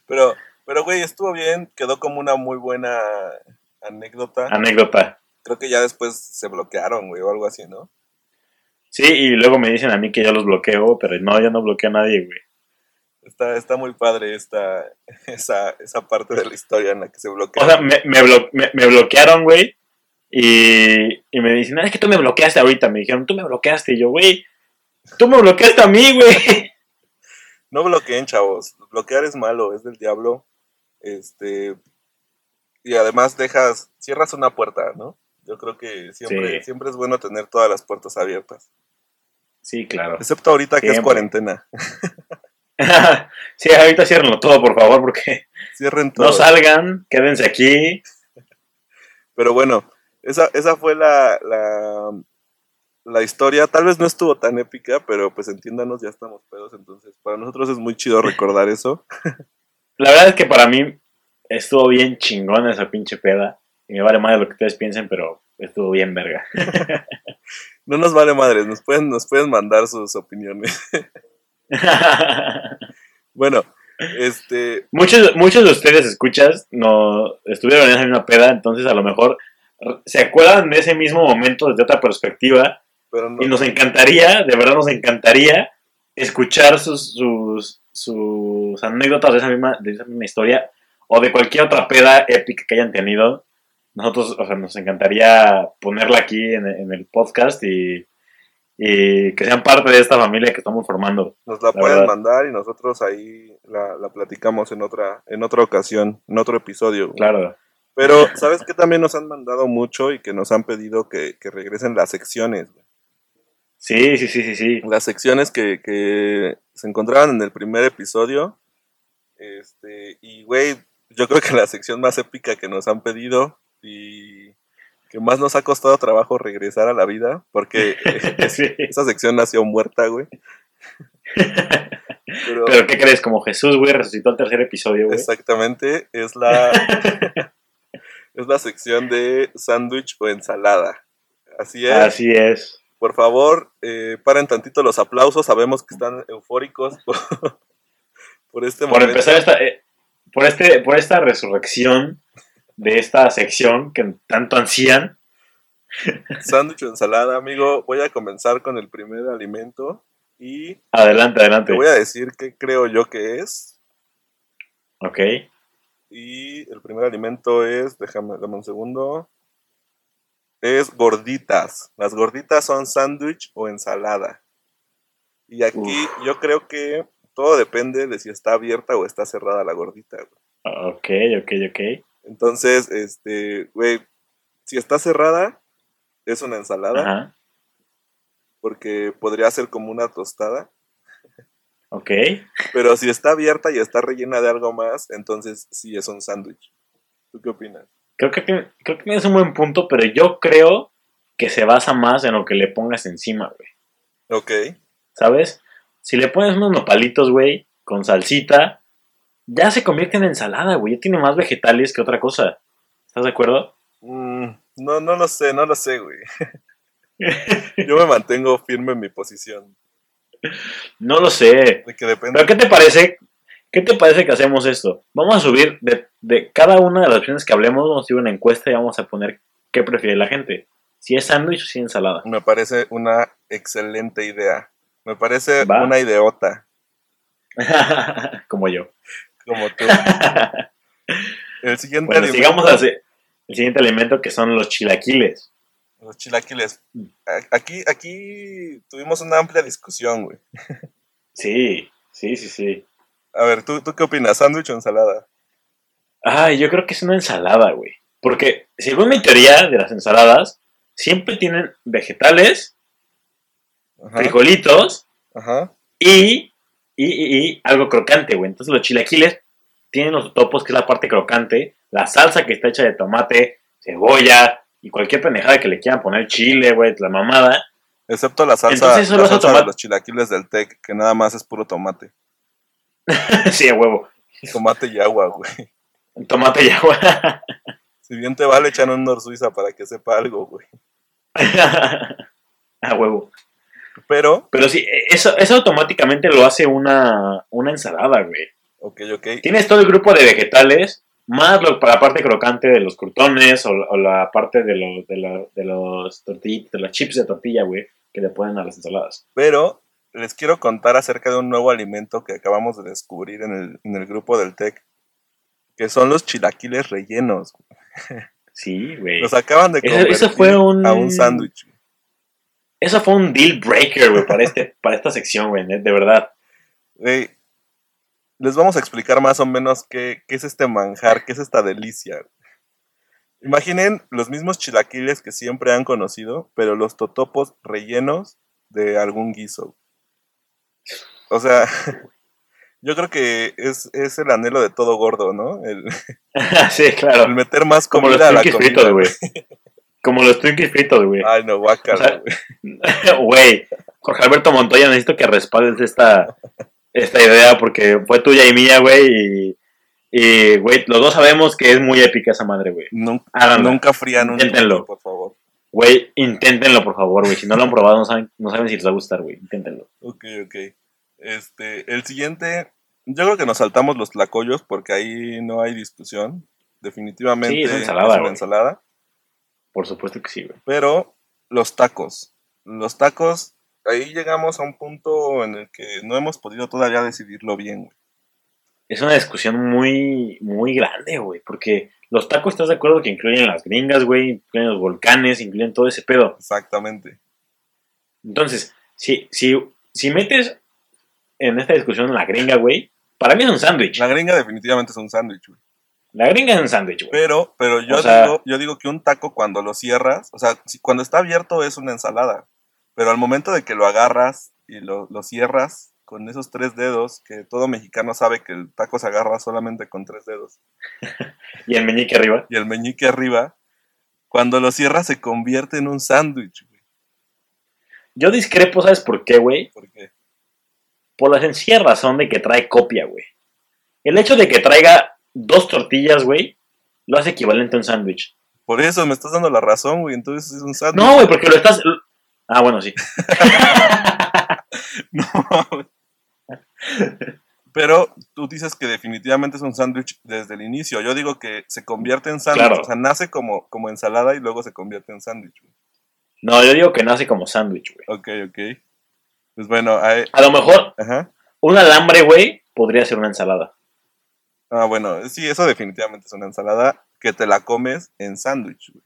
S1: Pero, pero, güey, estuvo bien. Quedó como una muy buena anécdota.
S2: Anécdota.
S1: Creo que ya después se bloquearon, güey, o algo así, ¿no?
S2: Sí, y luego me dicen a mí que yo los bloqueo, pero no, yo no bloqueo a nadie, güey.
S1: Está, está muy padre esta, esa, esa parte de la historia en la que se bloquea.
S2: O sea, me, me, blo- me- me bloquearon, güey. Y, y me dicen, "Ah, es que tú me bloqueaste ahorita. Me dijeron, tú me bloqueaste. Y yo, güey, tú me bloqueaste a mí, güey. <laughs>
S1: No bloqueen, chavos. Bloquear es malo, es del diablo. Este. Y además dejas, cierras una puerta, ¿no? Yo creo que siempre,
S2: Sí.
S1: siempre es bueno tener todas las puertas abiertas.
S2: Sí, claro.
S1: Excepto ahorita que es cuarentena. <laughs>
S2: sí, ahorita ciérrenlo todo, por favor, porque
S1: Cierren todo.
S2: no salgan, quédense aquí.
S1: Pero bueno, esa, esa fue la, la, la historia. Tal vez no estuvo tan épica, pero pues entiéndanos, ya estamos pedos. Entonces, para nosotros es muy chido recordar eso. <laughs>
S2: La verdad es que para mí estuvo bien chingona esa pinche peda. Y me vale más de lo que ustedes piensen, pero estuvo bien verga. <laughs>
S1: No nos vale madres, nos pueden, nos pueden mandar sus opiniones. <laughs> Bueno, este,
S2: muchos, muchos de ustedes escuchas no estuvieron en esa misma peda, entonces a lo mejor se acuerdan de ese mismo momento desde otra perspectiva
S1: pero no.
S2: y nos encantaría, de verdad nos encantaría escuchar sus, sus, sus anécdotas de esa, misma, de esa misma historia o de cualquier otra peda épica que hayan tenido. Nosotros, o sea, nos encantaría ponerla aquí en, en el podcast y, y que sean parte de esta familia que estamos formando.
S1: Nos la
S2: La
S1: pueden
S2: verdad.
S1: mandar y nosotros ahí la, la platicamos en otra, en otra ocasión, en otro episodio.
S2: Claro.
S1: Pero, ¿sabes qué también nos han mandado mucho y que nos han pedido que, que regresen las secciones?
S2: Sí, sí, sí, sí, sí.
S1: Las secciones que, que se encontraban en el primer episodio. Este, y güey, yo creo que la sección más épica que nos han pedido y que más nos ha costado trabajo regresar a la vida, porque <laughs>
S2: Sí.
S1: esa sección nació muerta, güey. <laughs> Pero,
S2: Pero ¿qué crees? Como Jesús, güey, resucitó el tercer episodio, güey.
S1: exactamente, es la, <laughs> es la sección de sándwich o ensalada. Así es.
S2: Así es.
S1: Por favor, eh, paren tantito los aplausos. Sabemos que están eufóricos por, por este
S2: Por
S1: momento.
S2: empezar esta, eh, por este, por esta resurrección de esta sección que tanto ansían.
S1: Sándwich o ensalada, amigo. Voy a comenzar con el primer alimento y
S2: Adelante, adelante.
S1: te voy a decir qué creo yo que es.
S2: Ok.
S1: Y el primer alimento es, déjame, dame un segundo. Es gorditas. Las gorditas son sándwich o ensalada. Y aquí
S2: Uf.
S1: yo creo que todo depende de si está abierta o está cerrada la gordita. güey.
S2: Ok, ok, ok.
S1: Entonces, este, güey, si está cerrada, es una ensalada,
S2: Ajá.
S1: porque podría ser como una tostada.
S2: Ok.
S1: Pero si está abierta y está rellena de algo más, entonces sí es un sándwich. ¿Tú qué opinas?
S2: Creo que, creo que tienes un buen punto, pero yo creo que se basa más en lo que le pongas encima, güey.
S1: Ok.
S2: ¿Sabes? Si le pones unos nopalitos, güey, con salsita, ya se convierte en ensalada, güey. Ya tiene más vegetales que otra cosa. ¿Estás de acuerdo?
S1: Mm, no, no lo sé, no lo sé, güey. <laughs> Yo me mantengo firme en mi posición.
S2: No lo sé.
S1: De que depende.
S2: Pero ¿qué te parece? ¿Qué te parece que hacemos esto? Vamos a subir de, de cada una de las opciones que hablemos, vamos a subir una encuesta y vamos a poner qué prefiere la gente. Si es sándwich o si es ensalada.
S1: Me parece una excelente idea. Me parece
S2: Va.
S1: una ideota, <laughs>
S2: Como yo.
S1: Como tú. <laughs> El siguiente
S2: Bueno,
S1: alimento-
S2: sigamos al si- el siguiente elemento que son los chilaquiles.
S1: Los chilaquiles. A- Aquí, aquí tuvimos una amplia discusión, güey. <laughs>
S2: Sí, sí, sí, sí.
S1: A ver, ¿tú, ¿tú qué opinas? ¿Sándwich o ensalada?
S2: Ay, yo creo que es una ensalada, güey. Porque según mi teoría de las ensaladas, siempre tienen vegetales,
S1: Ajá.
S2: frijolitos
S1: Ajá.
S2: y, y, y- y algo crocante, güey. Entonces los chilaquiles tienen los topos, que es la parte crocante, la salsa que está hecha de tomate, cebolla y cualquier pendejada que le quieran poner chile, güey, la mamada.
S1: Excepto la salsa,
S2: Entonces,
S1: la salsa de los chilaquiles del TEC, que nada más es puro tomate. <laughs>
S2: sí, a huevo.
S1: Tomate y agua, güey.
S2: Tomate y agua. <laughs>
S1: Si bien te vale echar un Nor Suiza para que sepa algo, güey. <laughs>
S2: a huevo.
S1: Pero,
S2: Pero sí, eso, eso automáticamente lo hace una, una ensalada, güey.
S1: ok, ok.
S2: Tienes todo el grupo de vegetales, más lo- la parte crocante de los crutones o, o la parte de, lo- de, la- de los tortillitos, de los chips de tortilla, güey, que le ponen a las ensaladas.
S1: Pero les quiero contar acerca de un nuevo alimento que acabamos de descubrir en el, en el grupo del TEC, que son los chilaquiles rellenos. <laughs>
S2: Sí, güey.
S1: Los acaban de
S2: Eso- eso fue un-
S1: a un sándwich.
S2: Eso fue un deal breaker, güey, para, este, para esta sección, güey, de verdad.
S1: Les vamos a explicar más o menos qué, qué es este manjar, qué es esta delicia. Imaginen los mismos chilaquiles que siempre han conocido, pero los totopos rellenos de algún guiso. O sea, <laughs> yo creo que es, es el anhelo de todo gordo, ¿no? El, <laughs>
S2: sí,
S1: el
S2: claro.
S1: meter más
S2: Como los
S1: comida a la comida.
S2: fritos. <laughs> Como los Twinkies fritos, güey.
S1: Ay, no, guácala,
S2: O sea,
S1: güey. <laughs>
S2: Güey, Jorge Alberto Montoya, necesito que respaldes esta, esta idea porque fue tuya y mía, güey. Y, y, güey, los dos sabemos que es muy épica esa madre, güey.
S1: Nun-
S2: Háganla.
S1: Nunca frían un
S2: Inténtenlo.
S1: Por favor.
S2: Güey, inténtenlo, por favor, güey. Si no lo han probado, no saben, no saben si les va a gustar, güey. Inténtenlo.
S1: Ok, ok. Este, el siguiente, yo creo que nos saltamos los tlacoyos porque ahí no hay discusión. Definitivamente
S2: Sí, es ensalada, güey.
S1: ensalada.
S2: Por supuesto que sí, güey.
S1: Pero los tacos. Los tacos, ahí llegamos a un punto en el que no hemos podido todavía decidirlo bien. güey.
S2: Es una discusión muy, muy grande, güey. Porque los tacos, ¿estás de acuerdo que incluyen las gringas, güey? Incluyen los volcanes, incluyen todo ese pedo.
S1: Exactamente.
S2: Entonces, si, si, si metes en esta discusión la gringa, güey, para mí es un sándwich.
S1: La gringa definitivamente es un sándwich. güey.
S2: La gringa es un sándwich, güey.
S1: Pero, pero yo,
S2: O sea-
S1: digo, yo digo que un taco cuando lo cierras, o sea, si- cuando está abierto es una ensalada. Pero al momento de que lo agarras y lo, lo cierras con esos tres dedos, que todo mexicano sabe que el taco se agarra solamente con tres dedos, <laughs>
S2: Y el meñique arriba.
S1: y el meñique arriba, cuando lo cierras se convierte en un sándwich, güey.
S2: Yo discrepo, ¿sabes por qué, güey?
S1: Porque
S2: Por la sencilla razón de que trae copia, güey. El hecho de que traiga dos tortillas, güey, lo hace equivalente a un sándwich.
S1: por eso me estás dando la razón, güey. Entonces es un sándwich.
S2: No, güey, porque lo estás... Ah, bueno, sí. <laughs>
S1: No, güey. Pero tú dices que definitivamente es un sándwich desde el inicio. Yo digo que se convierte en sándwich.
S2: Claro.
S1: O sea, nace como, como ensalada y luego se convierte en sándwich.
S2: No, yo digo que nace como sándwich, güey.
S1: Ok, ok. Pues bueno, ahí-
S2: A lo mejor
S1: ajá.
S2: un alambre, güey, podría ser una ensalada.
S1: Ah, bueno, sí, eso definitivamente es una ensalada que te la comes en sándwich. güey.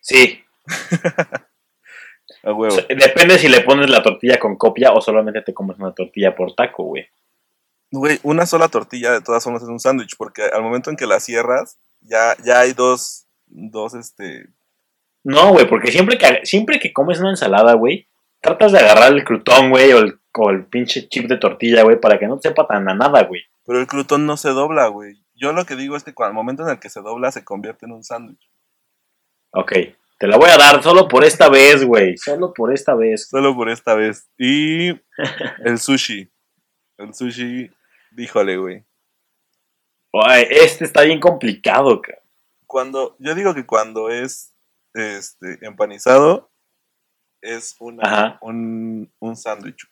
S2: Sí. <laughs>
S1: A huevo.
S2: depende si le pones la tortilla con copia o solamente te comes una tortilla por taco, güey.
S1: Güey, una sola tortilla de todas formas es un sándwich, porque al momento en que la cierras, ya, ya hay dos, dos, este...
S2: No, güey, porque siempre que, siempre que comes una ensalada, güey, tratas de agarrar el crutón, güey, o el, o el pinche chip de tortilla, güey, para que no te sepa tan a nada, güey.
S1: Pero el crutón no se dobla, güey. Yo lo que digo es que cuando, al momento en el que se dobla, se convierte en un sándwich.
S2: Ok, te la voy a dar solo por esta vez, güey. Solo por esta vez.
S1: Solo por esta vez. Y el sushi. El sushi, díjole, güey.
S2: Este está bien complicado, cabrón.
S1: Cuando, yo digo que cuando es este empanizado, es una, un, un sándwich.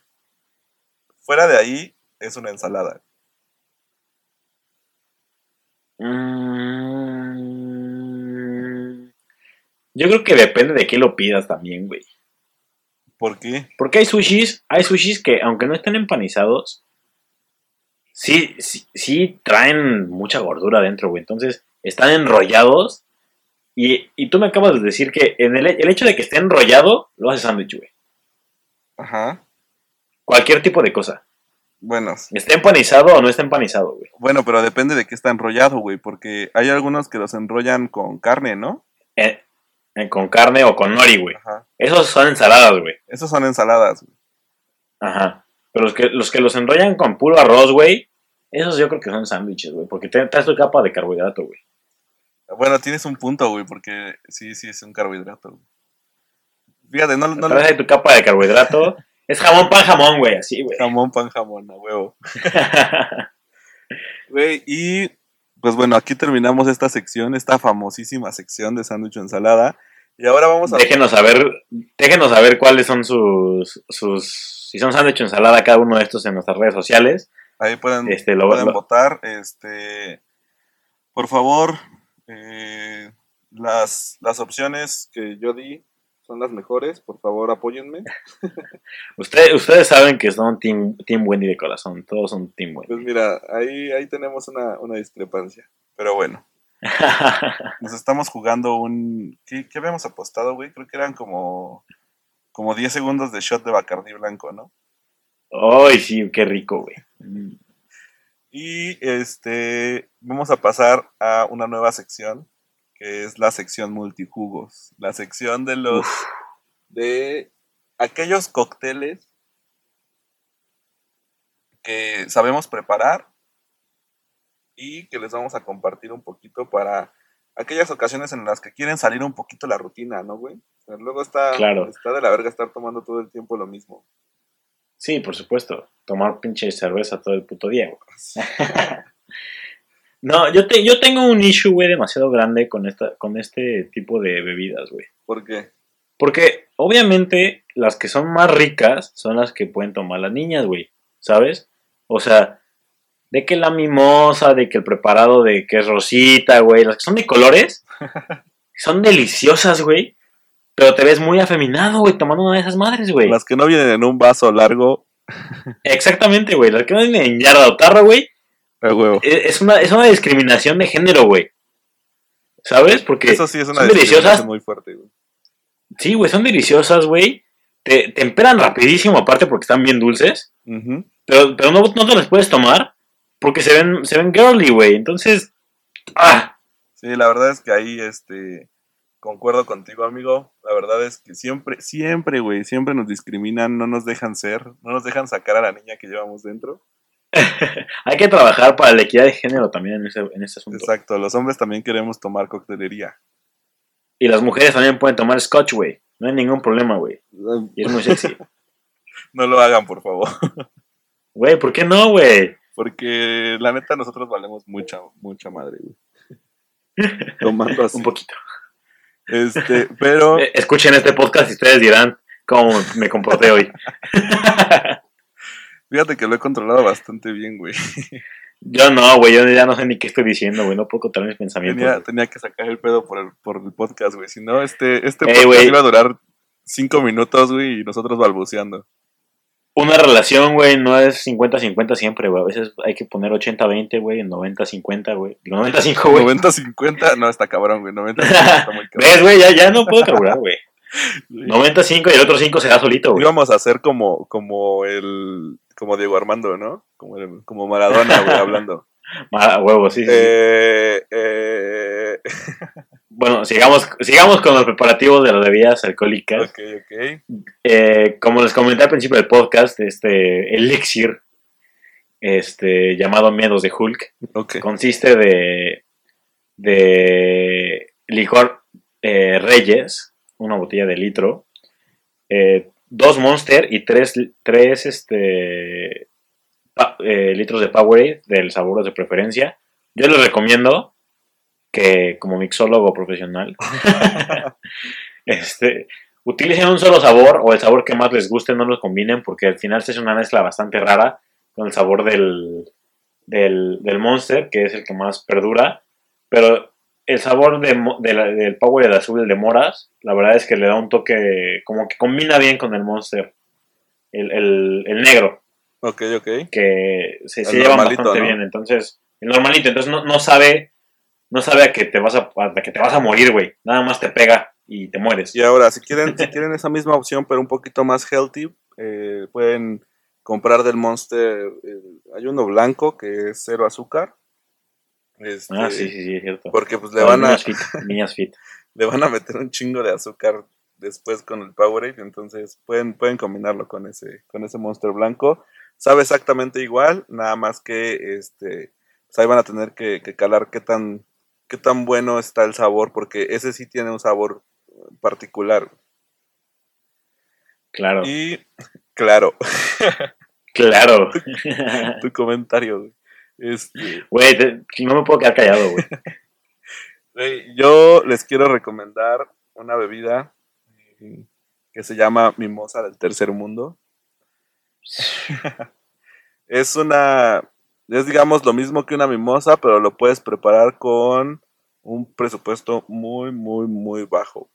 S1: Fuera de ahí, es una ensalada.
S2: Mm, yo creo que depende de qué lo pidas también, güey.
S1: ¿Por qué?
S2: Porque hay sushis, hay sushis que aunque no estén empanizados, sí, sí, sí traen mucha gordura dentro, güey. Entonces, están enrollados. Y, y tú me acabas de decir que en el, el hecho de que esté enrollado, lo hace sándwich, güey.
S1: Ajá.
S2: Cualquier tipo de cosa.
S1: Bueno,
S2: Esté empanizado o no esté empanizado, güey.
S1: bueno, pero depende de qué está enrollado, güey, porque hay algunos que los enrollan con carne, ¿no?
S2: Eh, eh, con carne o con nori, güey.
S1: Ajá.
S2: Esos son ensaladas, güey.
S1: Esos son ensaladas. güey.
S2: Ajá. Pero los que, los que los enrollan con puro arroz, güey, esos yo creo que son sándwiches, güey. Porque traes tu capa de carbohidrato, güey.
S1: Bueno, tienes un punto, güey, porque sí, sí es un carbohidrato. güey. Fíjate, no, no
S2: ahí tu capa de carbohidrato. Es jamón, pan, jamón, güey, así, güey.
S1: Jamón, pan, jamón, a huevo. <laughs> Güey, y pues bueno, aquí terminamos esta sección, esta famosísima sección de sándwich o ensalada. Y ahora vamos a.
S2: déjenos saber, déjenos saber cuáles son sus, sus, si son sándwich o ensalada cada uno de estos en nuestras redes sociales.
S1: Ahí pueden,
S2: Este, lo,
S1: pueden
S2: lo-
S1: votar. Este, por favor, eh, las, las opciones que yo di son las mejores. Por favor, apóyenme. <laughs>
S2: Ustedes, ustedes saben que son team, team Wendy de corazón, todos son Team Wendy.
S1: Pues mira, ahí, ahí tenemos una, una discrepancia. Pero bueno, <laughs> nos estamos jugando un. ¿Qué, qué habíamos apostado, güey? Creo que eran como. Como 10 segundos de shot de Bacardí blanco, ¿no?
S2: Ay, sí, qué rico, güey.
S1: Y este. Vamos a pasar a una nueva sección. Que es la sección multijugos. La sección de los. De aquellos cócteles que sabemos preparar y que les vamos a compartir un poquito para aquellas ocasiones en las que quieren salir un poquito la rutina, ¿no, güey? O sea, luego está,
S2: Claro.
S1: está de la verga estar tomando todo el tiempo lo mismo.
S2: Sí, por supuesto. Tomar pinche cerveza todo el puto día, güey. <laughs> No, yo, te, yo tengo un issue, güey, demasiado grande con, esta, con este tipo de bebidas, güey.
S1: ¿Por qué?
S2: Porque obviamente las que son más ricas son las que pueden tomar las niñas, güey. ¿Sabes? O sea, de que la mimosa, de que el preparado de que es rosita, güey. Las que son de colores <laughs> son deliciosas, güey. Pero te ves muy afeminado, güey, tomando una de esas madres, güey.
S1: Las que no vienen en un vaso largo,
S2: Exactamente, güey. Las que no vienen en yarda o tarro, güey. e- Es una, es una discriminación de género, güey. ¿Sabes? Porque
S1: Eso sí es una
S2: son deliciosas.
S1: muy fuerte, güey.
S2: Sí, güey, son deliciosas, güey. Te temperan rapidísimo, aparte porque están bien dulces. Pero, pero no, no te las puedes tomar porque se ven, se ven girly, güey. Entonces, ah,
S1: Sí, la verdad es que ahí, este, concuerdo contigo, amigo. La verdad es que siempre, siempre, güey, siempre nos discriminan, no nos dejan ser, no nos dejan sacar a la niña que llevamos dentro. <laughs>
S2: hay que trabajar para la equidad de género también en ese, en ese asunto.
S1: Exacto, los hombres también queremos tomar coctelería.
S2: Y las mujeres también pueden tomar scotch, güey. No hay ningún problema, güey. <laughs> Y es muy sexy.
S1: No lo hagan, por favor, <laughs>
S2: Güey, ¿por qué no, güey?
S1: porque la neta nosotros valemos mucha, mucha madre, güey. Tomando así.
S2: Un poquito.
S1: Este, pero <laughs>
S2: Escuchen este podcast y ustedes dirán cómo me comporté hoy. <laughs>
S1: fíjate que lo he controlado bastante bien, güey. <laughs>
S2: Yo no, güey, yo ya no sé ni qué estoy diciendo, güey. No puedo contar mis pensamientos.
S1: Tenía, tenía que sacar el pedo por el, por el podcast, güey. Si no, este, este
S2: Ey,
S1: podcast iba a durar cinco minutos, güey, y nosotros balbuceando.
S2: Una relación, güey, no es 50-50 siempre, güey. A veces hay que poner 80-20, güey, 90-50, güey. Digo, 95, güey.
S1: 90-50, no, está cabrón, güey. 90-50 está muy <laughs> cabrón.
S2: ¿Ves, güey? Ya, ya no puedo carburar, güey. <laughs> 95 y el otro 5 se da solito, güey.
S1: Íbamos a hacer como, como el, como Diego Armando, ¿no? Como, el- como Maradona, güey, hablando. <laughs>
S2: Ah, huevo, sí, sí. sí.
S1: Eh, eh,
S2: Bueno, sigamos, sigamos con los preparativos de las bebidas alcohólicas.
S1: ok, ok.
S2: Eh, como les comenté al principio del podcast, este elixir, este, llamado Miedos de Hulk, consiste de, de licor eh, Reyes, una botella de litro, eh, dos Monster y tres, tres este, pa- eh, litros de Powerade del sabor de preferencia. Yo les recomiendo que como mixólogo profesional <laughs> este, utilicen un solo sabor o el sabor que más les guste, no los combinen porque al final se hace una mezcla bastante rara con el sabor del, del, del Monster, que es el que más perdura. Pero el sabor de, de la- del Power azul, el de moras, la verdad es que le da un toque, como que combina bien con el Monster. El, el- el negro,
S1: Ok, ok.
S2: que se, se llevan bastante
S1: ¿no?
S2: bien. Entonces, el normalito, entonces no, no sabe, no sabe a que te vas a, a que te vas a morir, güey. Nada más te pega y te mueres.
S1: Y ahora, si quieren, si <laughs> quieren esa misma opción, pero un poquito más healthy, eh, pueden comprar del Monster. el- hay uno blanco que es cero azúcar. Este,
S2: Ah, sí, sí, sí, es cierto.
S1: Porque pues le van, a,
S2: niñas fit, niñas fit. <laughs>
S1: le van a meter un chingo de azúcar después con el Powerade, entonces pueden, pueden combinarlo con ese, con ese Monster blanco. Sabe exactamente igual, nada más que este, pues ahí van a tener que, que calar qué tan, qué tan bueno está el sabor, porque ese sí tiene un sabor particular.
S2: Claro.
S1: Y, claro, <laughs>
S2: Claro. <laughs>
S1: tu comentario, güey. Este,
S2: Güey, te- no me puedo quedar callado, güey. <laughs>
S1: güey, yo les quiero recomendar una bebida eh, que se llama Mimosa del Tercer Mundo. Es una, es digamos lo mismo que una mimosa, pero lo puedes preparar con un presupuesto muy, muy, muy bajo.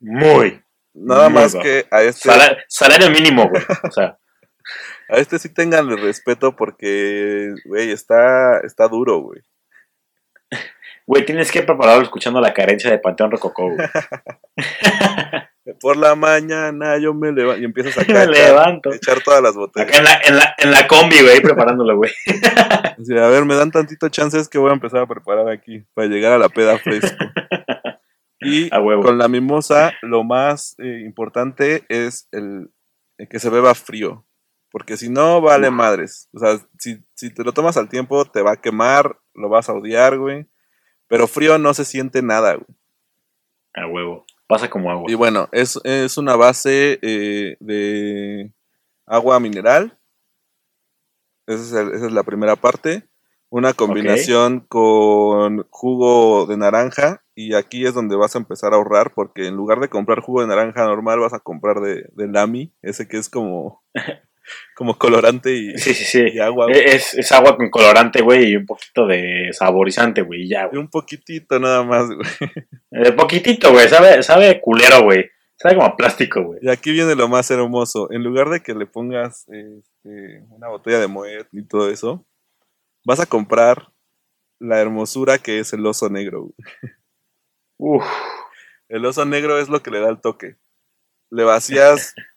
S2: Muy.
S1: Nada
S2: Muy
S1: más
S2: bajo.
S1: que a este,
S2: Sala- salario mínimo, güey. O sea, <laughs>
S1: a este sí tengan el respeto porque, güey, está, está duro, güey.
S2: güey, tienes que prepararlo escuchando la carencia de Panteón Rococó, güey. <laughs>
S1: Por la mañana yo me levanto y empiezas a <laughs>
S2: Me levanto.
S1: echar todas las botellas.
S2: Acá en la, en la, en la combi, güey, preparándolo, güey. <laughs>
S1: A ver, me dan tantito chances que voy a empezar a preparar aquí para llegar a la peda fresco. <laughs> Y
S2: A huevo.
S1: con la mimosa, lo más eh, importante es el, el que se beba frío. Porque si no, vale madres. O sea, si, si te lo tomas al tiempo, te va a quemar, lo vas a odiar, güey. Pero frío no se siente nada, güey.
S2: A huevo. Pasa como agua.
S1: Y bueno, es, es una base eh, de agua mineral. Esa es, el- esa es la primera parte. Una combinación con jugo de naranja. Y aquí es donde vas a empezar a ahorrar. Porque en lugar de comprar jugo de naranja normal, vas a comprar de, de Lamy. Ese que es como, <laughs> como colorante y,
S2: Sí, sí, sí.
S1: y agua. güey.
S2: Es, es agua con colorante, güey, y un poquito de saborizante, güey, y ya, güey.
S1: un poquitito nada más, güey.
S2: Poquitito, güey, sabe, sabe culero, güey. Sabe como a plástico, güey.
S1: Y aquí viene lo más hermoso. En lugar de que le pongas este, una botella de Moet y todo eso, vas a comprar la hermosura que es el oso negro. güey.
S2: Uf.
S1: El oso negro es lo que le da el toque. Le vacías <laughs>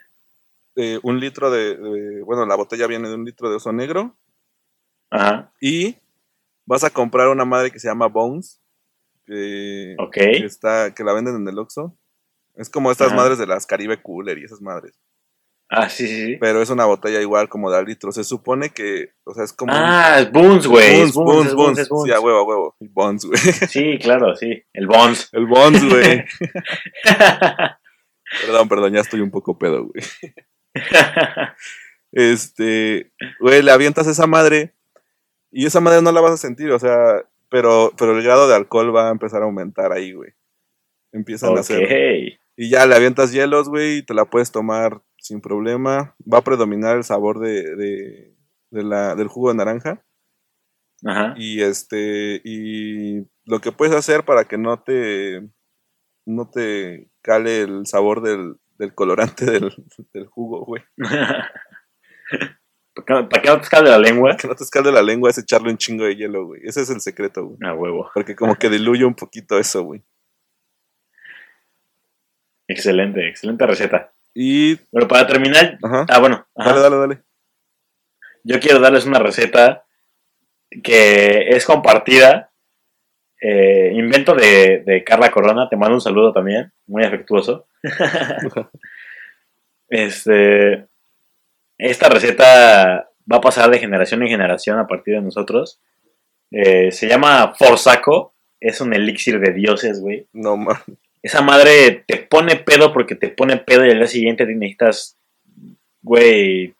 S1: eh, un litro de, de- Bueno, la botella viene de un litro de oso negro.
S2: Ajá.
S1: Y vas a comprar una madre que se llama Bones. Que,
S2: Ok.
S1: que está, que la venden en el Oxxo. Es como estas
S2: Ajá.
S1: madres de las Caribe Cooler y esas madres.
S2: Ah, sí, sí, sí.
S1: Pero es una botella igual como de al litro. Se supone que, o sea, es como... un-
S2: Ah, es Boons, güey.
S1: Bones,
S2: es Boons,
S1: Bones,
S2: es Boons, Boons.
S1: Sí, a huevo, a huevo. Y Bones, güey. <laughs>
S2: Sí, claro, sí. El Bones.
S1: El Bones, güey. <laughs> perdón, perdón, ya estoy un poco pedo, güey. <laughs> Este, güey, le avientas esa madre y esa madre no la vas a sentir, o sea, pero, pero el grado de alcohol va a empezar a aumentar ahí, güey. Empiezan a hacer. Y ya le avientas hielos, güey, y te la puedes tomar sin problema. Va a predominar el sabor de, de, de la, del jugo de naranja.
S2: Ajá.
S1: Y este, y lo que puedes hacer para que no te, no te cale el sabor del, del colorante del, del jugo, güey. <laughs>
S2: ¿Para qué- para no te escalde la lengua?
S1: Que no te escalde la lengua es echarle un chingo de hielo, güey. Ese es el secreto, güey.
S2: A huevo.
S1: Porque como que diluye un poquito eso, güey.
S2: Excelente, excelente receta.
S1: Y,
S2: Bueno, para terminar.
S1: ajá.
S2: Ah, bueno. ajá.
S1: Dale, dale, dale.
S2: Yo quiero darles una receta que es compartida. Eh, invento de, de Carla Corona. Te mando un saludo también. Muy afectuoso. <laughs> Este, esta receta va a pasar de generación en generación a partir de nosotros. Eh, se llama Forsaco. Es un elixir de dioses, güey.
S1: No, man.
S2: Esa madre te pone pedo porque te pone pedo y al día siguiente te necesitas, güey,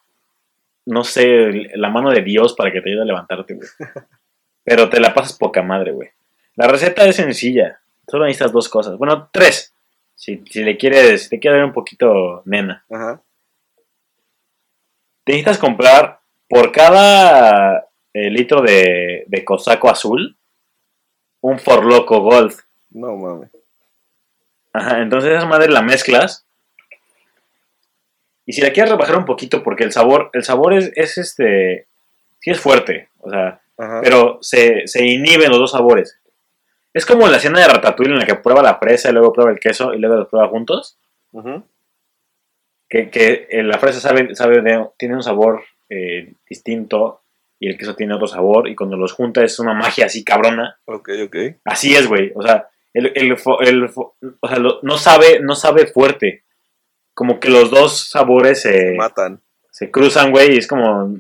S2: no sé, la mano de Dios para que te ayude a levantarte, güey. <laughs> Pero te la pasas poca madre, güey. La receta es sencilla. Solo necesitas dos cosas. Bueno, tres. Si, si le quieres, si te quieres ver un poquito nena.
S1: Ajá.
S2: Te necesitas comprar por cada eh, litro de, de cosaco azul un Forloco Gold.
S1: No, mames.
S2: Ajá, entonces esa madre la mezclas. Y si la quieres rebajar un poquito, porque el sabor, el sabor es, es este. Sí es fuerte. O sea,
S1: Ajá.
S2: pero se, se inhiben los dos sabores. Es como la cena de Ratatouille en la que prueba la fresa y luego prueba el queso y luego los prueba juntos. Que, que eh, la fresa sabe, sabe de- tiene un sabor eh, distinto y el queso tiene otro sabor. Y cuando los junta es una magia así cabrona.
S1: Ok, ok.
S2: Así es, güey. O sea, el, el el o sea, lo- no sabe, no sabe fuerte. Como que los dos sabores se,
S1: Matan.
S2: se cruzan, güey, y es como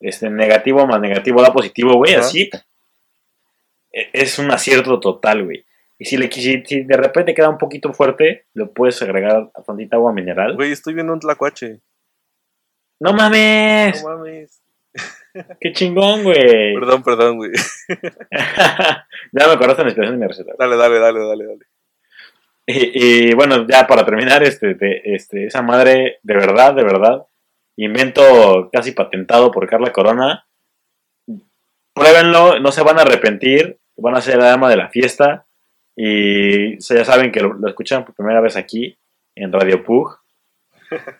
S2: este negativo más negativo da positivo, güey, así. E- Es un acierto total, güey. Y si, le, si, si de repente queda un poquito fuerte, le puedes agregar a tantita agua mineral.
S1: Güey, estoy viendo un tlacuache.
S2: ¡No mames!
S1: No mames. <laughs>
S2: ¡Qué chingón, güey!
S1: Perdón, perdón, güey. <laughs>
S2: ya me acordaste la inspiración de mi receta.
S1: Dale, dale, dale, dale, dale.
S2: Y, y, bueno, ya para terminar, este, de, este, esa madre, de verdad, de verdad, invento casi patentado por Carla Corona. Pruébenlo, no se van a arrepentir, van a ser la dama de la fiesta. Y ya saben que lo, lo escuchan por primera vez aquí, en Radio Pug.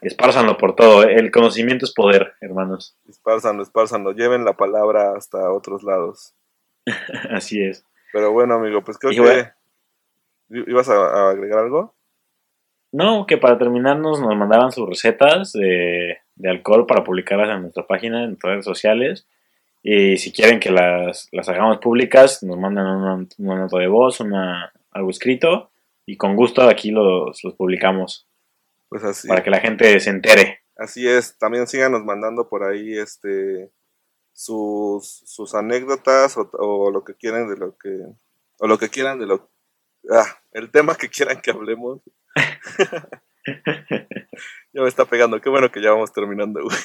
S2: Espárzanlo por todo. ¿eh? El conocimiento es poder, hermanos.
S1: Espárzanlo, espárzanlo. Lleven la palabra hasta otros lados. <laughs>
S2: Así es.
S1: Pero bueno, amigo, pues creo
S2: Y
S1: que.
S2: bueno.
S1: ¿Ibas a, a agregar algo?
S2: No, que para terminarnos nos mandaban sus recetas de, de alcohol para publicarlas en nuestra página, en redes sociales. Y si quieren que las, las hagamos públicas, nos mandan una, una nota de voz, una, algo escrito. Y con gusto aquí los, los publicamos
S1: Pues así.
S2: para que la gente se entere.
S1: Así es. También síganos mandando por ahí este sus, sus anécdotas o, o lo que quieran de lo que. O lo que quieran de lo. Ah, el tema que quieran que hablemos. <laughs> <laughs> ya me está pegando. Qué bueno que ya vamos terminando, güey.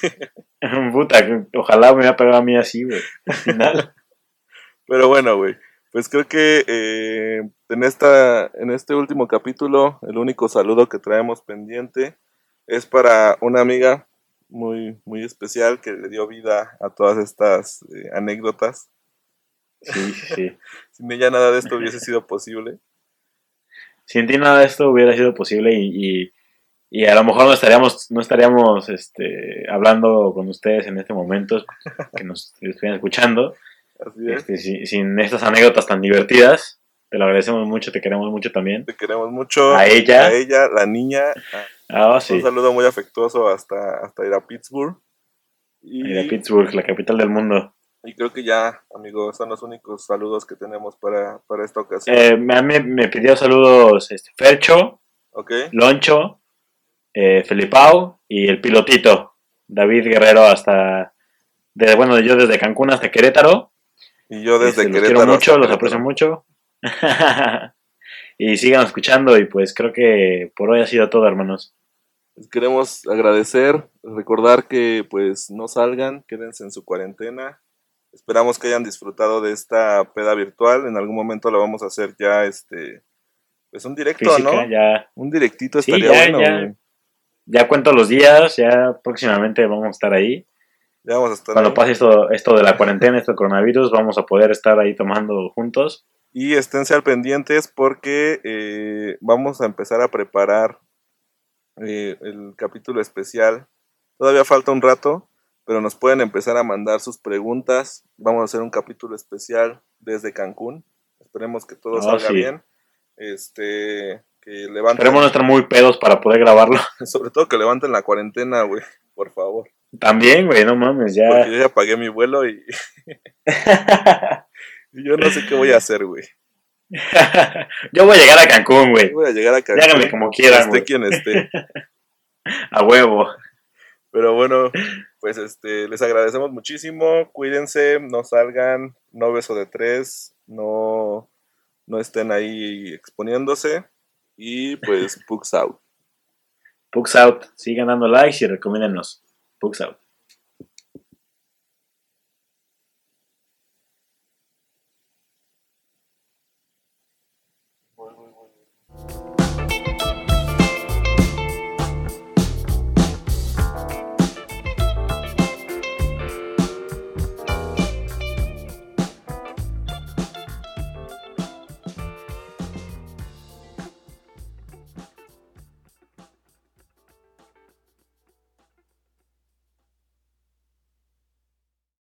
S1: <laughs>
S2: Puta, ojalá me hubiera pegado a mí así, güey. Al final. <laughs>
S1: Pero bueno, güey. Pues creo que eh, en, esta, en este último capítulo, el único saludo que traemos pendiente es para una amiga muy, muy especial que le dio vida a todas estas eh, anécdotas.
S2: Sí, sí.
S1: Sin ella nada de esto hubiese sido posible.
S2: Sin ti nada de esto hubiera sido posible y, y, y a lo mejor no estaríamos, no estaríamos este, hablando con ustedes en este momento, <laughs> que nos estuvieran escuchando,
S1: Así es.
S2: este, si- sin estas anécdotas tan divertidas. Te lo agradecemos mucho, te queremos mucho también.
S1: Te queremos mucho.
S2: A ella.
S1: A ella, la niña.
S2: Ah,
S1: Un
S2: sí.
S1: saludo muy afectuoso hasta, hasta ir a Pittsburgh. Y,
S2: Y de Pittsburgh, la capital del mundo.
S1: y creo que ya, amigos, son los únicos saludos que tenemos para, para esta ocasión.
S2: Eh, me, me- me pidió saludos este, Fercho,
S1: ¿Ok?
S2: Loncho, eh, Felipao y el pilotito, David Guerrero hasta, de, bueno, yo desde Cancún hasta Querétaro.
S1: Y yo desde
S2: Este, los
S1: Querétaro.
S2: quiero mucho, los aprecio mucho. <laughs> y sigan escuchando y pues creo que por hoy ha sido todo, hermanos.
S1: Queremos agradecer, recordar que pues no salgan, quédense en su cuarentena. Esperamos que hayan disfrutado de esta peda virtual. En algún momento lo vamos a hacer ya, este, pues un directo,
S2: Física,
S1: ¿no?
S2: ya,
S1: Un directito
S2: Sí,
S1: estaría
S2: ya,
S1: bueno,
S2: ya. Ya cuento los días, ya próximamente vamos a estar ahí.
S1: Ya vamos a estar
S2: Cuando
S1: ahí.
S2: pase esto, esto de la cuarentena, esto del coronavirus, vamos a poder estar ahí tomando juntos.
S1: Y esténse al pendientes porque eh, vamos a empezar a preparar eh, el capítulo especial. Todavía falta un rato, pero nos pueden empezar a mandar sus preguntas. Vamos a hacer un capítulo especial desde Cancún. Esperemos que todo
S2: Oh,
S1: salga
S2: sí.
S1: bien. Este, que levanten,
S2: Esperemos no estar muy pedos para poder grabarlo. <laughs>
S1: sobre todo que levanten la cuarentena, güey, por favor.
S2: También, güey, no mames, ya.
S1: Porque yo ya pagué mi vuelo y, <laughs> y yo no sé qué voy a hacer, güey. <laughs>
S2: Yo voy a llegar a Cancún, güey.
S1: Voy a llegar a Cancún.
S2: Como quieran,
S1: esté quien esté.
S2: A huevo.
S1: Pero bueno, pues este, les agradecemos muchísimo. Cuídense, no salgan, no beso de tres, no, no estén ahí exponiéndose. Y pues, Pugs out.
S2: Pugs out. Sigan dando likes y recomiéndennos. Pugs out.